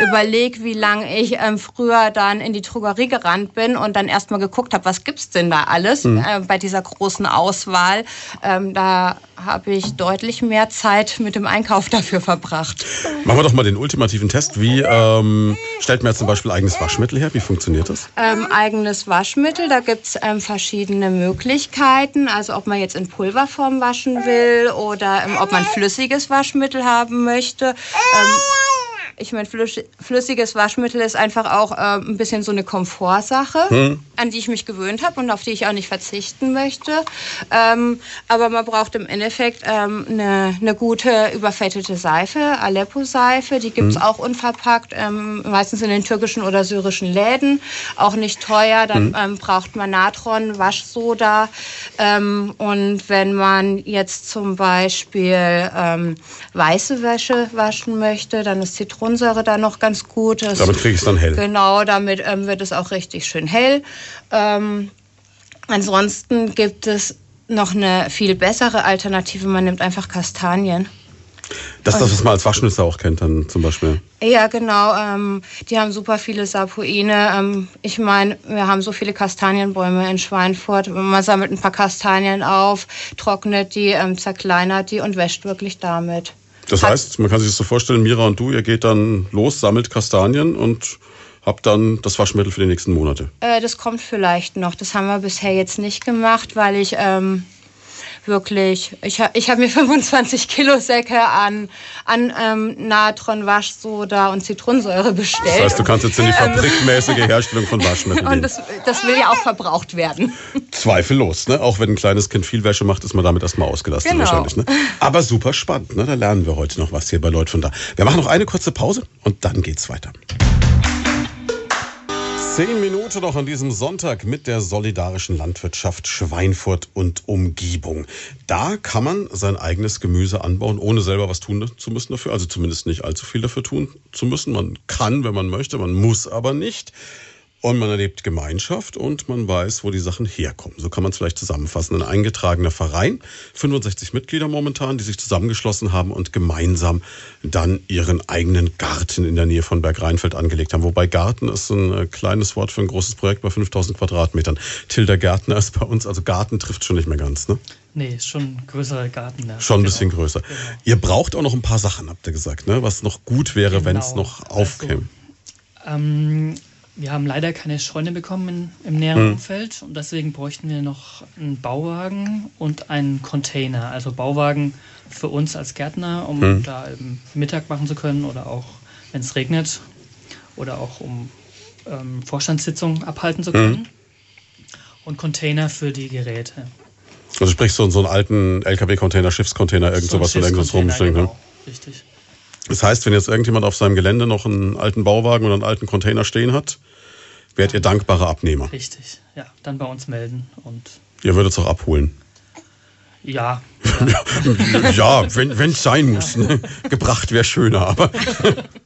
überlege, wie lange ich ähm, früher dann in die Drogerie gerannt bin und dann erstmal geguckt habe, was gibt's denn da alles mhm. äh, bei dieser großen Auswahl, ähm, da habe ich deutlich mehr Zeit mit dem Einkauf dafür verbracht. Machen wir doch mal den ultimativen Test. Wie ähm, stellt man jetzt zum Beispiel eigenes Waschmittel her? Wie funktioniert das? Ähm, eigenes Waschmittel, da gibt es ähm, verschiedene Möglichkeiten. Also ob man jetzt in Pulverform waschen will oder ähm, ob man flüssiges Waschmittel haben möchte. Ähm, ich meine, flüssiges Waschmittel ist einfach auch äh, ein bisschen so eine Komfortsache, hm. An die ich mich gewöhnt habe und auf die ich auch nicht verzichten möchte. Ähm, aber man braucht im Endeffekt ähm, eine, eine, gute überfettete Seife, Aleppo-Seife. Die gibt es hm. auch unverpackt, ähm, meistens in den türkischen oder syrischen Läden. Auch nicht teuer. Dann hm. Ähm, braucht man Natron, Waschsoda. Ähm, und wenn man jetzt zum Beispiel ähm, weiße Wäsche waschen möchte, dann ist Zitronen Zitronensäure da noch ganz gut. Das, damit kriege ich es dann hell. Genau, damit ähm, wird es auch richtig schön hell. Ähm, ansonsten gibt es noch eine viel bessere Alternative. Man nimmt einfach Kastanien. Das ist das, was man als Waschnüsse auch kennt, dann zum Beispiel. Ja, genau. Ähm, die haben super viele Sapoine. Ähm, ich meine, wir haben so viele Kastanienbäume in Schweinfurt. Man sammelt ein paar Kastanien auf, trocknet die, ähm, zerkleinert die und wäscht wirklich damit. Das heißt, man kann sich das so vorstellen, Mira und du, ihr geht dann los, sammelt Kastanien und habt dann das Waschmittel für die nächsten Monate. Äh, das kommt vielleicht noch. Das haben wir bisher jetzt nicht gemacht, weil ich ähm, wirklich, ich habe ich hab mir <laughs> 25 Kilo Säcke an, an ähm, Natron, Waschsoda und Zitronensäure bestellt. Das heißt, du kannst jetzt in die ähm, fabrikmäßige <laughs> Herstellung von Waschmitteln Und das, das, will ja auch verbraucht werden. Zweifellos, ne? Auch wenn ein kleines Kind viel Wäsche macht, ist man damit erstmal ausgelastet genau. wahrscheinlich. Ne? Aber super spannend, ne? Da lernen wir heute noch was hier bei Leuten von da. Wir machen noch eine kurze Pause und dann geht's weiter. Zehn Minuten noch an diesem Sonntag mit der solidarischen Landwirtschaft Schweinfurt und Umgebung. Da kann man sein eigenes Gemüse anbauen, ohne selber was tun zu müssen dafür. Also zumindest nicht allzu viel dafür tun zu müssen. Man kann, wenn man möchte, man muss aber nicht. Und man erlebt Gemeinschaft und man weiß, wo die Sachen herkommen. So kann man es vielleicht zusammenfassen. Ein eingetragener Verein, 65 Mitglieder momentan, die sich zusammengeschlossen haben und gemeinsam dann ihren eigenen Garten in der Nähe von Bergrheinfeld angelegt haben. Wobei Garten ist ein äh, kleines Wort für ein großes Projekt bei 5000 Quadratmetern. Tilda Gärtner ist bei uns, also Garten trifft schon nicht mehr ganz, ne? Nee, ist schon ein größerer Garten. Ja. Schon ein bisschen genau. größer. Genau. Ihr braucht auch noch ein paar Sachen, habt ihr gesagt, ne? Was noch gut wäre, genau. wenn es noch aufkäme. Also, ähm, wir haben leider keine Scheune bekommen in, im näheren mhm. Umfeld und deswegen bräuchten wir noch einen Bauwagen und einen Container. Also Bauwagen für uns als Gärtner, um mhm. da Mittag machen zu können oder auch, wenn es regnet oder auch um ähm, Vorstandssitzungen abhalten zu können. Mhm. Und Container für die Geräte. Also sprich so, so einen alten LKW-Container, Schiffscontainer, irgend so sowas, wo irgendwas rumstehen. Genau. Ne? Richtig. Das heißt, wenn jetzt irgendjemand auf seinem Gelände noch einen alten Bauwagen oder einen alten Container stehen hat, wärt ihr dankbare Abnehmer. Richtig, ja. Dann bei uns melden und. Ihr würdet es auch abholen. Ja. Ja, <laughs> ja wenn es sein muss. Ja. Ne? Gebracht wäre schöner, aber.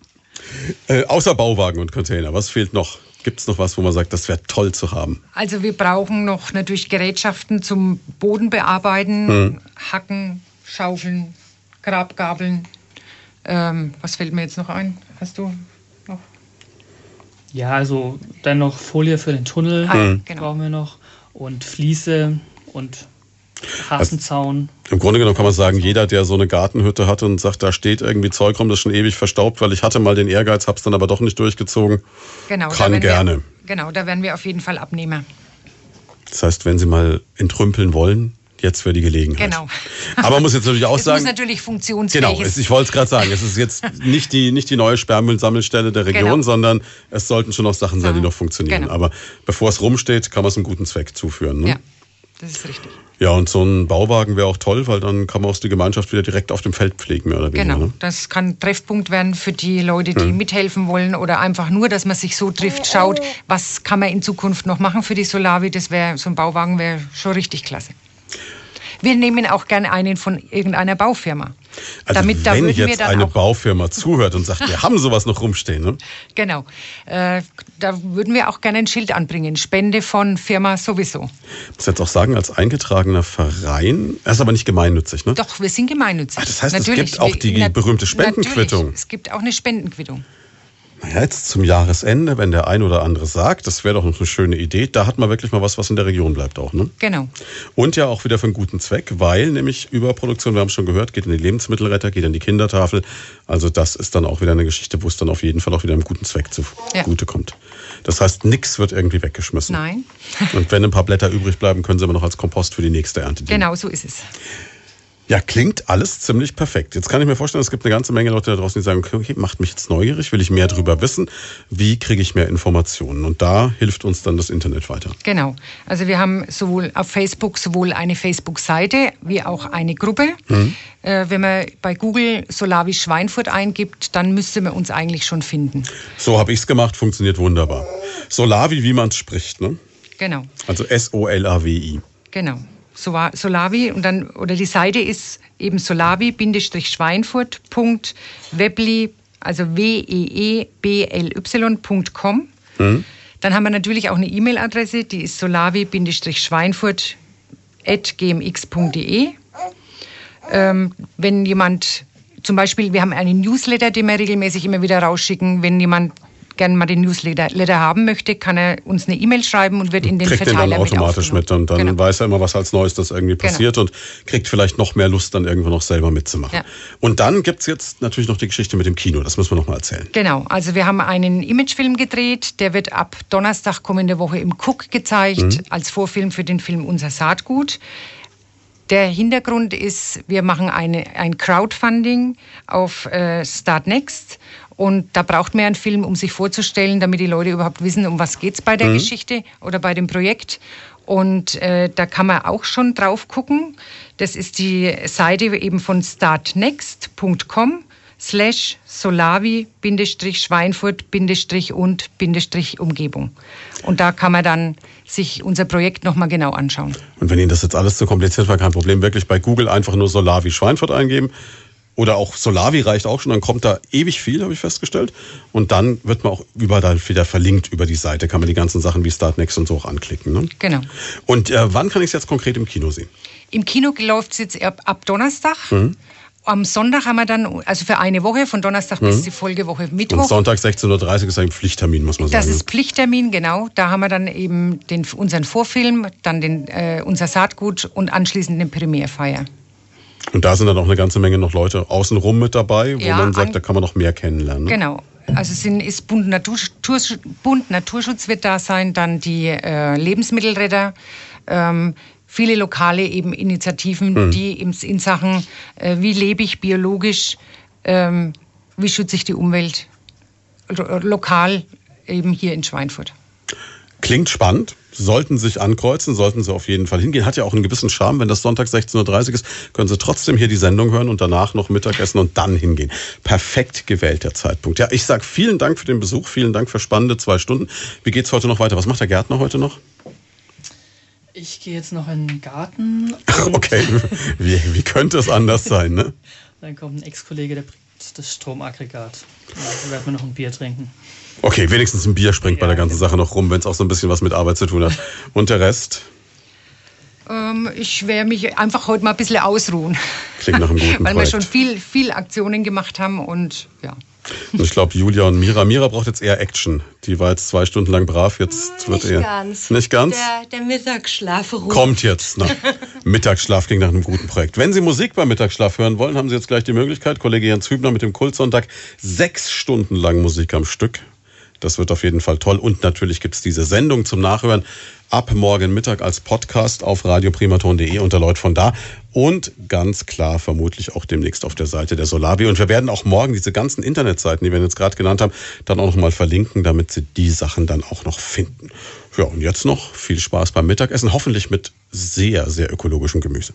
<laughs> äh, außer Bauwagen und Container, was fehlt noch? Gibt es noch was, wo man sagt, das wäre toll zu haben? Also wir brauchen noch natürlich Gerätschaften zum Boden bearbeiten, hm. Hacken, Schaufeln, Grabgabeln, ähm, was fällt mir jetzt noch ein? Hast du noch? Ja, also dann noch Folie für den Tunnel ah, genau. brauchen wir noch und Fliese und Hasenzaun. Also, Im Grunde genommen kann man sagen, jeder, der so eine Gartenhütte hat und sagt, da steht irgendwie Zeug rum, das ist schon ewig verstaubt, weil ich hatte mal den Ehrgeiz, hab's dann aber doch nicht durchgezogen. Genau, kann gerne. Wir, genau, da werden wir auf jeden Fall Abnehmer. Das heißt, wenn Sie mal entrümpeln wollen, jetzt für die Gelegenheit. Genau. Aber man muss jetzt natürlich <laughs> auch es sagen. Es muss natürlich funktionsfähig Genau, ich wollte es gerade sagen. Es ist jetzt <laughs> nicht die, nicht die neue Sperrmüllsammelstelle der Region, genau. sondern es sollten schon noch Sachen sein, die noch funktionieren. Genau. Aber bevor es rumsteht, kann man es einem guten Zweck zuführen. Ne? Ja. Das ist richtig. Ja, und so ein Bauwagen wäre auch toll, weil dann kann man auch die Gemeinschaft wieder direkt auf dem Feld pflegen, mehr oder weniger. Genau, Ne? das kann Treffpunkt werden für die Leute, die Hm. mithelfen wollen oder einfach nur, dass man sich so trifft, schaut, was kann man in Zukunft noch machen für die Solavi. Das wäre so ein Bauwagen wäre schon richtig klasse. Wir nehmen auch gerne einen von irgendeiner Baufirma. Also Damit, da wenn wir jetzt eine Baufirma zuhört und sagt, wir haben sowas noch rumstehen, ne? genau, äh, da würden wir auch gerne ein Schild anbringen. Spende von Firma sowieso. Ich muss jetzt auch sagen, als eingetragener Verein, er ist aber nicht gemeinnützig, ne? Doch, wir sind gemeinnützig. Ach, das heißt, es Natürlich. gibt auch die berühmte Spendenquittung. Es gibt auch eine Spendenquittung. Naja, jetzt zum Jahresende, wenn der ein oder andere sagt, das wäre doch noch eine schöne Idee, da hat man wirklich mal was, was in der Region bleibt auch, ne? Genau. Und ja auch wieder für einen guten Zweck, weil nämlich Überproduktion, wir haben es schon gehört, geht in die Lebensmittelretter, geht in die Kindertafel. Also das ist dann auch wieder eine Geschichte, wo es dann auf jeden Fall auch wieder einem guten Zweck Ja. zugute kommt. Das heißt, nichts wird irgendwie weggeschmissen. Nein. Und wenn ein paar Blätter übrig bleiben, können sie aber noch als Kompost für die nächste Ernte dienen. Genau so ist es. Ja, klingt alles ziemlich perfekt. Jetzt kann ich mir vorstellen, es gibt eine ganze Menge Leute da draußen, die sagen, okay, macht mich jetzt neugierig, will ich mehr darüber wissen. Wie kriege ich mehr Informationen? Und da hilft uns dann das Internet weiter. Genau. Also wir haben sowohl auf Facebook sowohl eine Facebook-Seite wie auch eine Gruppe. Äh, wenn man bei Google Solavi Schweinfurt eingibt, dann müsste man uns eigentlich schon finden. So habe ich es gemacht, funktioniert wunderbar. Solavi, wie man es spricht, ne? Genau, Also S-O-L-A-W-I. genau. Solavi und dann oder die Seite ist eben solavi-schweinfurt.webly also w e e b l y.com. Dann haben wir natürlich auch eine E-Mail-Adresse, die ist solavi-schweinfurt@gmx.de. Ähm, wenn jemand zum Beispiel, wir haben einen Newsletter, den wir regelmäßig immer wieder rausschicken. Wenn jemand gerne mal den Newsletter Letter haben möchte, kann er uns eine E-Mail schreiben und wird in den Kriegt den Verteiler dann automatisch mit mit und dann Genau. weiß er immer, was als Neues das irgendwie passiert und kriegt vielleicht noch mehr Lust, dann irgendwo noch selber mitzumachen. Ja. Und dann gibt's jetzt natürlich noch die Geschichte mit dem Kino, das müssen wir noch mal erzählen. Genau, also wir haben einen Imagefilm gedreht, der wird ab Donnerstag kommende Woche im Cook gezeigt, als Vorfilm für den Film Unser Saatgut. Der Hintergrund ist, wir machen eine, ein Crowdfunding auf äh, Start Next und da braucht man einen Film, um sich vorzustellen, damit die Leute überhaupt wissen, um was geht's bei der Geschichte oder bei dem Projekt. Und äh, da kann man auch schon drauf gucken. Das ist die Seite eben von startnext.com slash solavi-schweinfurt-und-umgebung. Und da kann man dann sich unser Projekt nochmal genau anschauen. Und wenn Ihnen das jetzt alles zu kompliziert war, kein Problem, wirklich bei Google einfach nur Solavi Schweinfurt eingeben. Oder auch Solavi reicht auch schon, dann kommt da ewig viel, habe ich festgestellt. Und dann wird man auch überall wieder verlinkt über die Seite, kann man die ganzen Sachen wie Startnext und so auch anklicken. Ne? Genau. Und äh, wann kann ich es jetzt konkret im Kino sehen? Im Kino läuft es jetzt ab, ab Donnerstag. Am Sonntag haben wir dann, also für eine Woche, von Donnerstag bis die Folgewoche Und Mittwoch. Sonntag 16.30 Uhr ist ein Pflichttermin, muss man Das sagen. ist Pflichttermin, genau. Da haben wir dann eben den, unseren Vorfilm, dann den, äh, unser Saatgut und anschließend eine Premierfeier. Und da sind dann auch eine ganze Menge noch Leute außenrum mit dabei, wo Ja, man sagt, da kann man noch mehr kennenlernen. Ne? Genau. Also es sind, ist Bund, Naturschutz, Bund Naturschutz wird da sein, dann die äh, Lebensmittelretter, ähm, viele lokale eben Initiativen, die im, in Sachen, äh, wie lebe ich biologisch, ähm, wie schütze ich die Umwelt lo lokal eben hier in Schweinfurt. Klingt spannend. Sollten sich ankreuzen, sollten Sie auf jeden Fall hingehen. Hat ja auch einen gewissen Charme, wenn das Sonntag 16.30 Uhr ist, können Sie trotzdem hier die Sendung hören und danach noch Mittagessen und dann hingehen. Perfekt gewählt der Zeitpunkt. Ja, ich sag vielen Dank für den Besuch, vielen Dank für spannende zwei Stunden. Wie geht's heute noch weiter? Was macht der Gärtner heute noch? Ich gehe jetzt noch in den Garten. <laughs> Okay, <laughs> wie, wie könnte es anders sein, ne? Dann kommt ein Ex-Kollege, der bringt das Stromaggregat. Dann werden wir noch ein Bier trinken. Okay, wenigstens ein Bier springt bei Ja, der ganzen Sache noch rum, wenn es auch so ein bisschen was mit Arbeit zu tun hat. Und der Rest Ähm, ich werde mich einfach heute mal ein bisschen ausruhen. klingt nach einem guten <laughs> Weil wir Projekt. schon viel, viel Aktionen gemacht haben und ja. Und ich glaube, Julia und Mira. Mira braucht jetzt eher Action. Die war jetzt zwei Stunden lang brav, jetzt wird Nicht eher. ganz. Nicht ganz? Der, der Mittagsschlaf ruht. Kommt jetzt. Na, <laughs> Mittagsschlaf klingt nach einem guten Projekt. Wenn Sie Musik beim Mittagsschlaf hören wollen, haben Sie jetzt gleich die Möglichkeit. Kollege Jens Hübner mit dem Kultsonntag. Sechs Stunden lang Musik am Stück. Das wird auf jeden Fall toll. Und natürlich gibt es diese Sendung zum Nachhören ab morgen Mittag als Podcast auf radioprimaton.de unter Leut von da und ganz klar vermutlich auch demnächst auf der Seite der Solavi. Und wir werden auch morgen diese ganzen Internetseiten, die wir jetzt gerade genannt haben, dann auch nochmal verlinken, damit Sie die Sachen dann auch noch finden. Ja, und jetzt noch viel Spaß beim Mittagessen, hoffentlich mit sehr, sehr ökologischem Gemüse.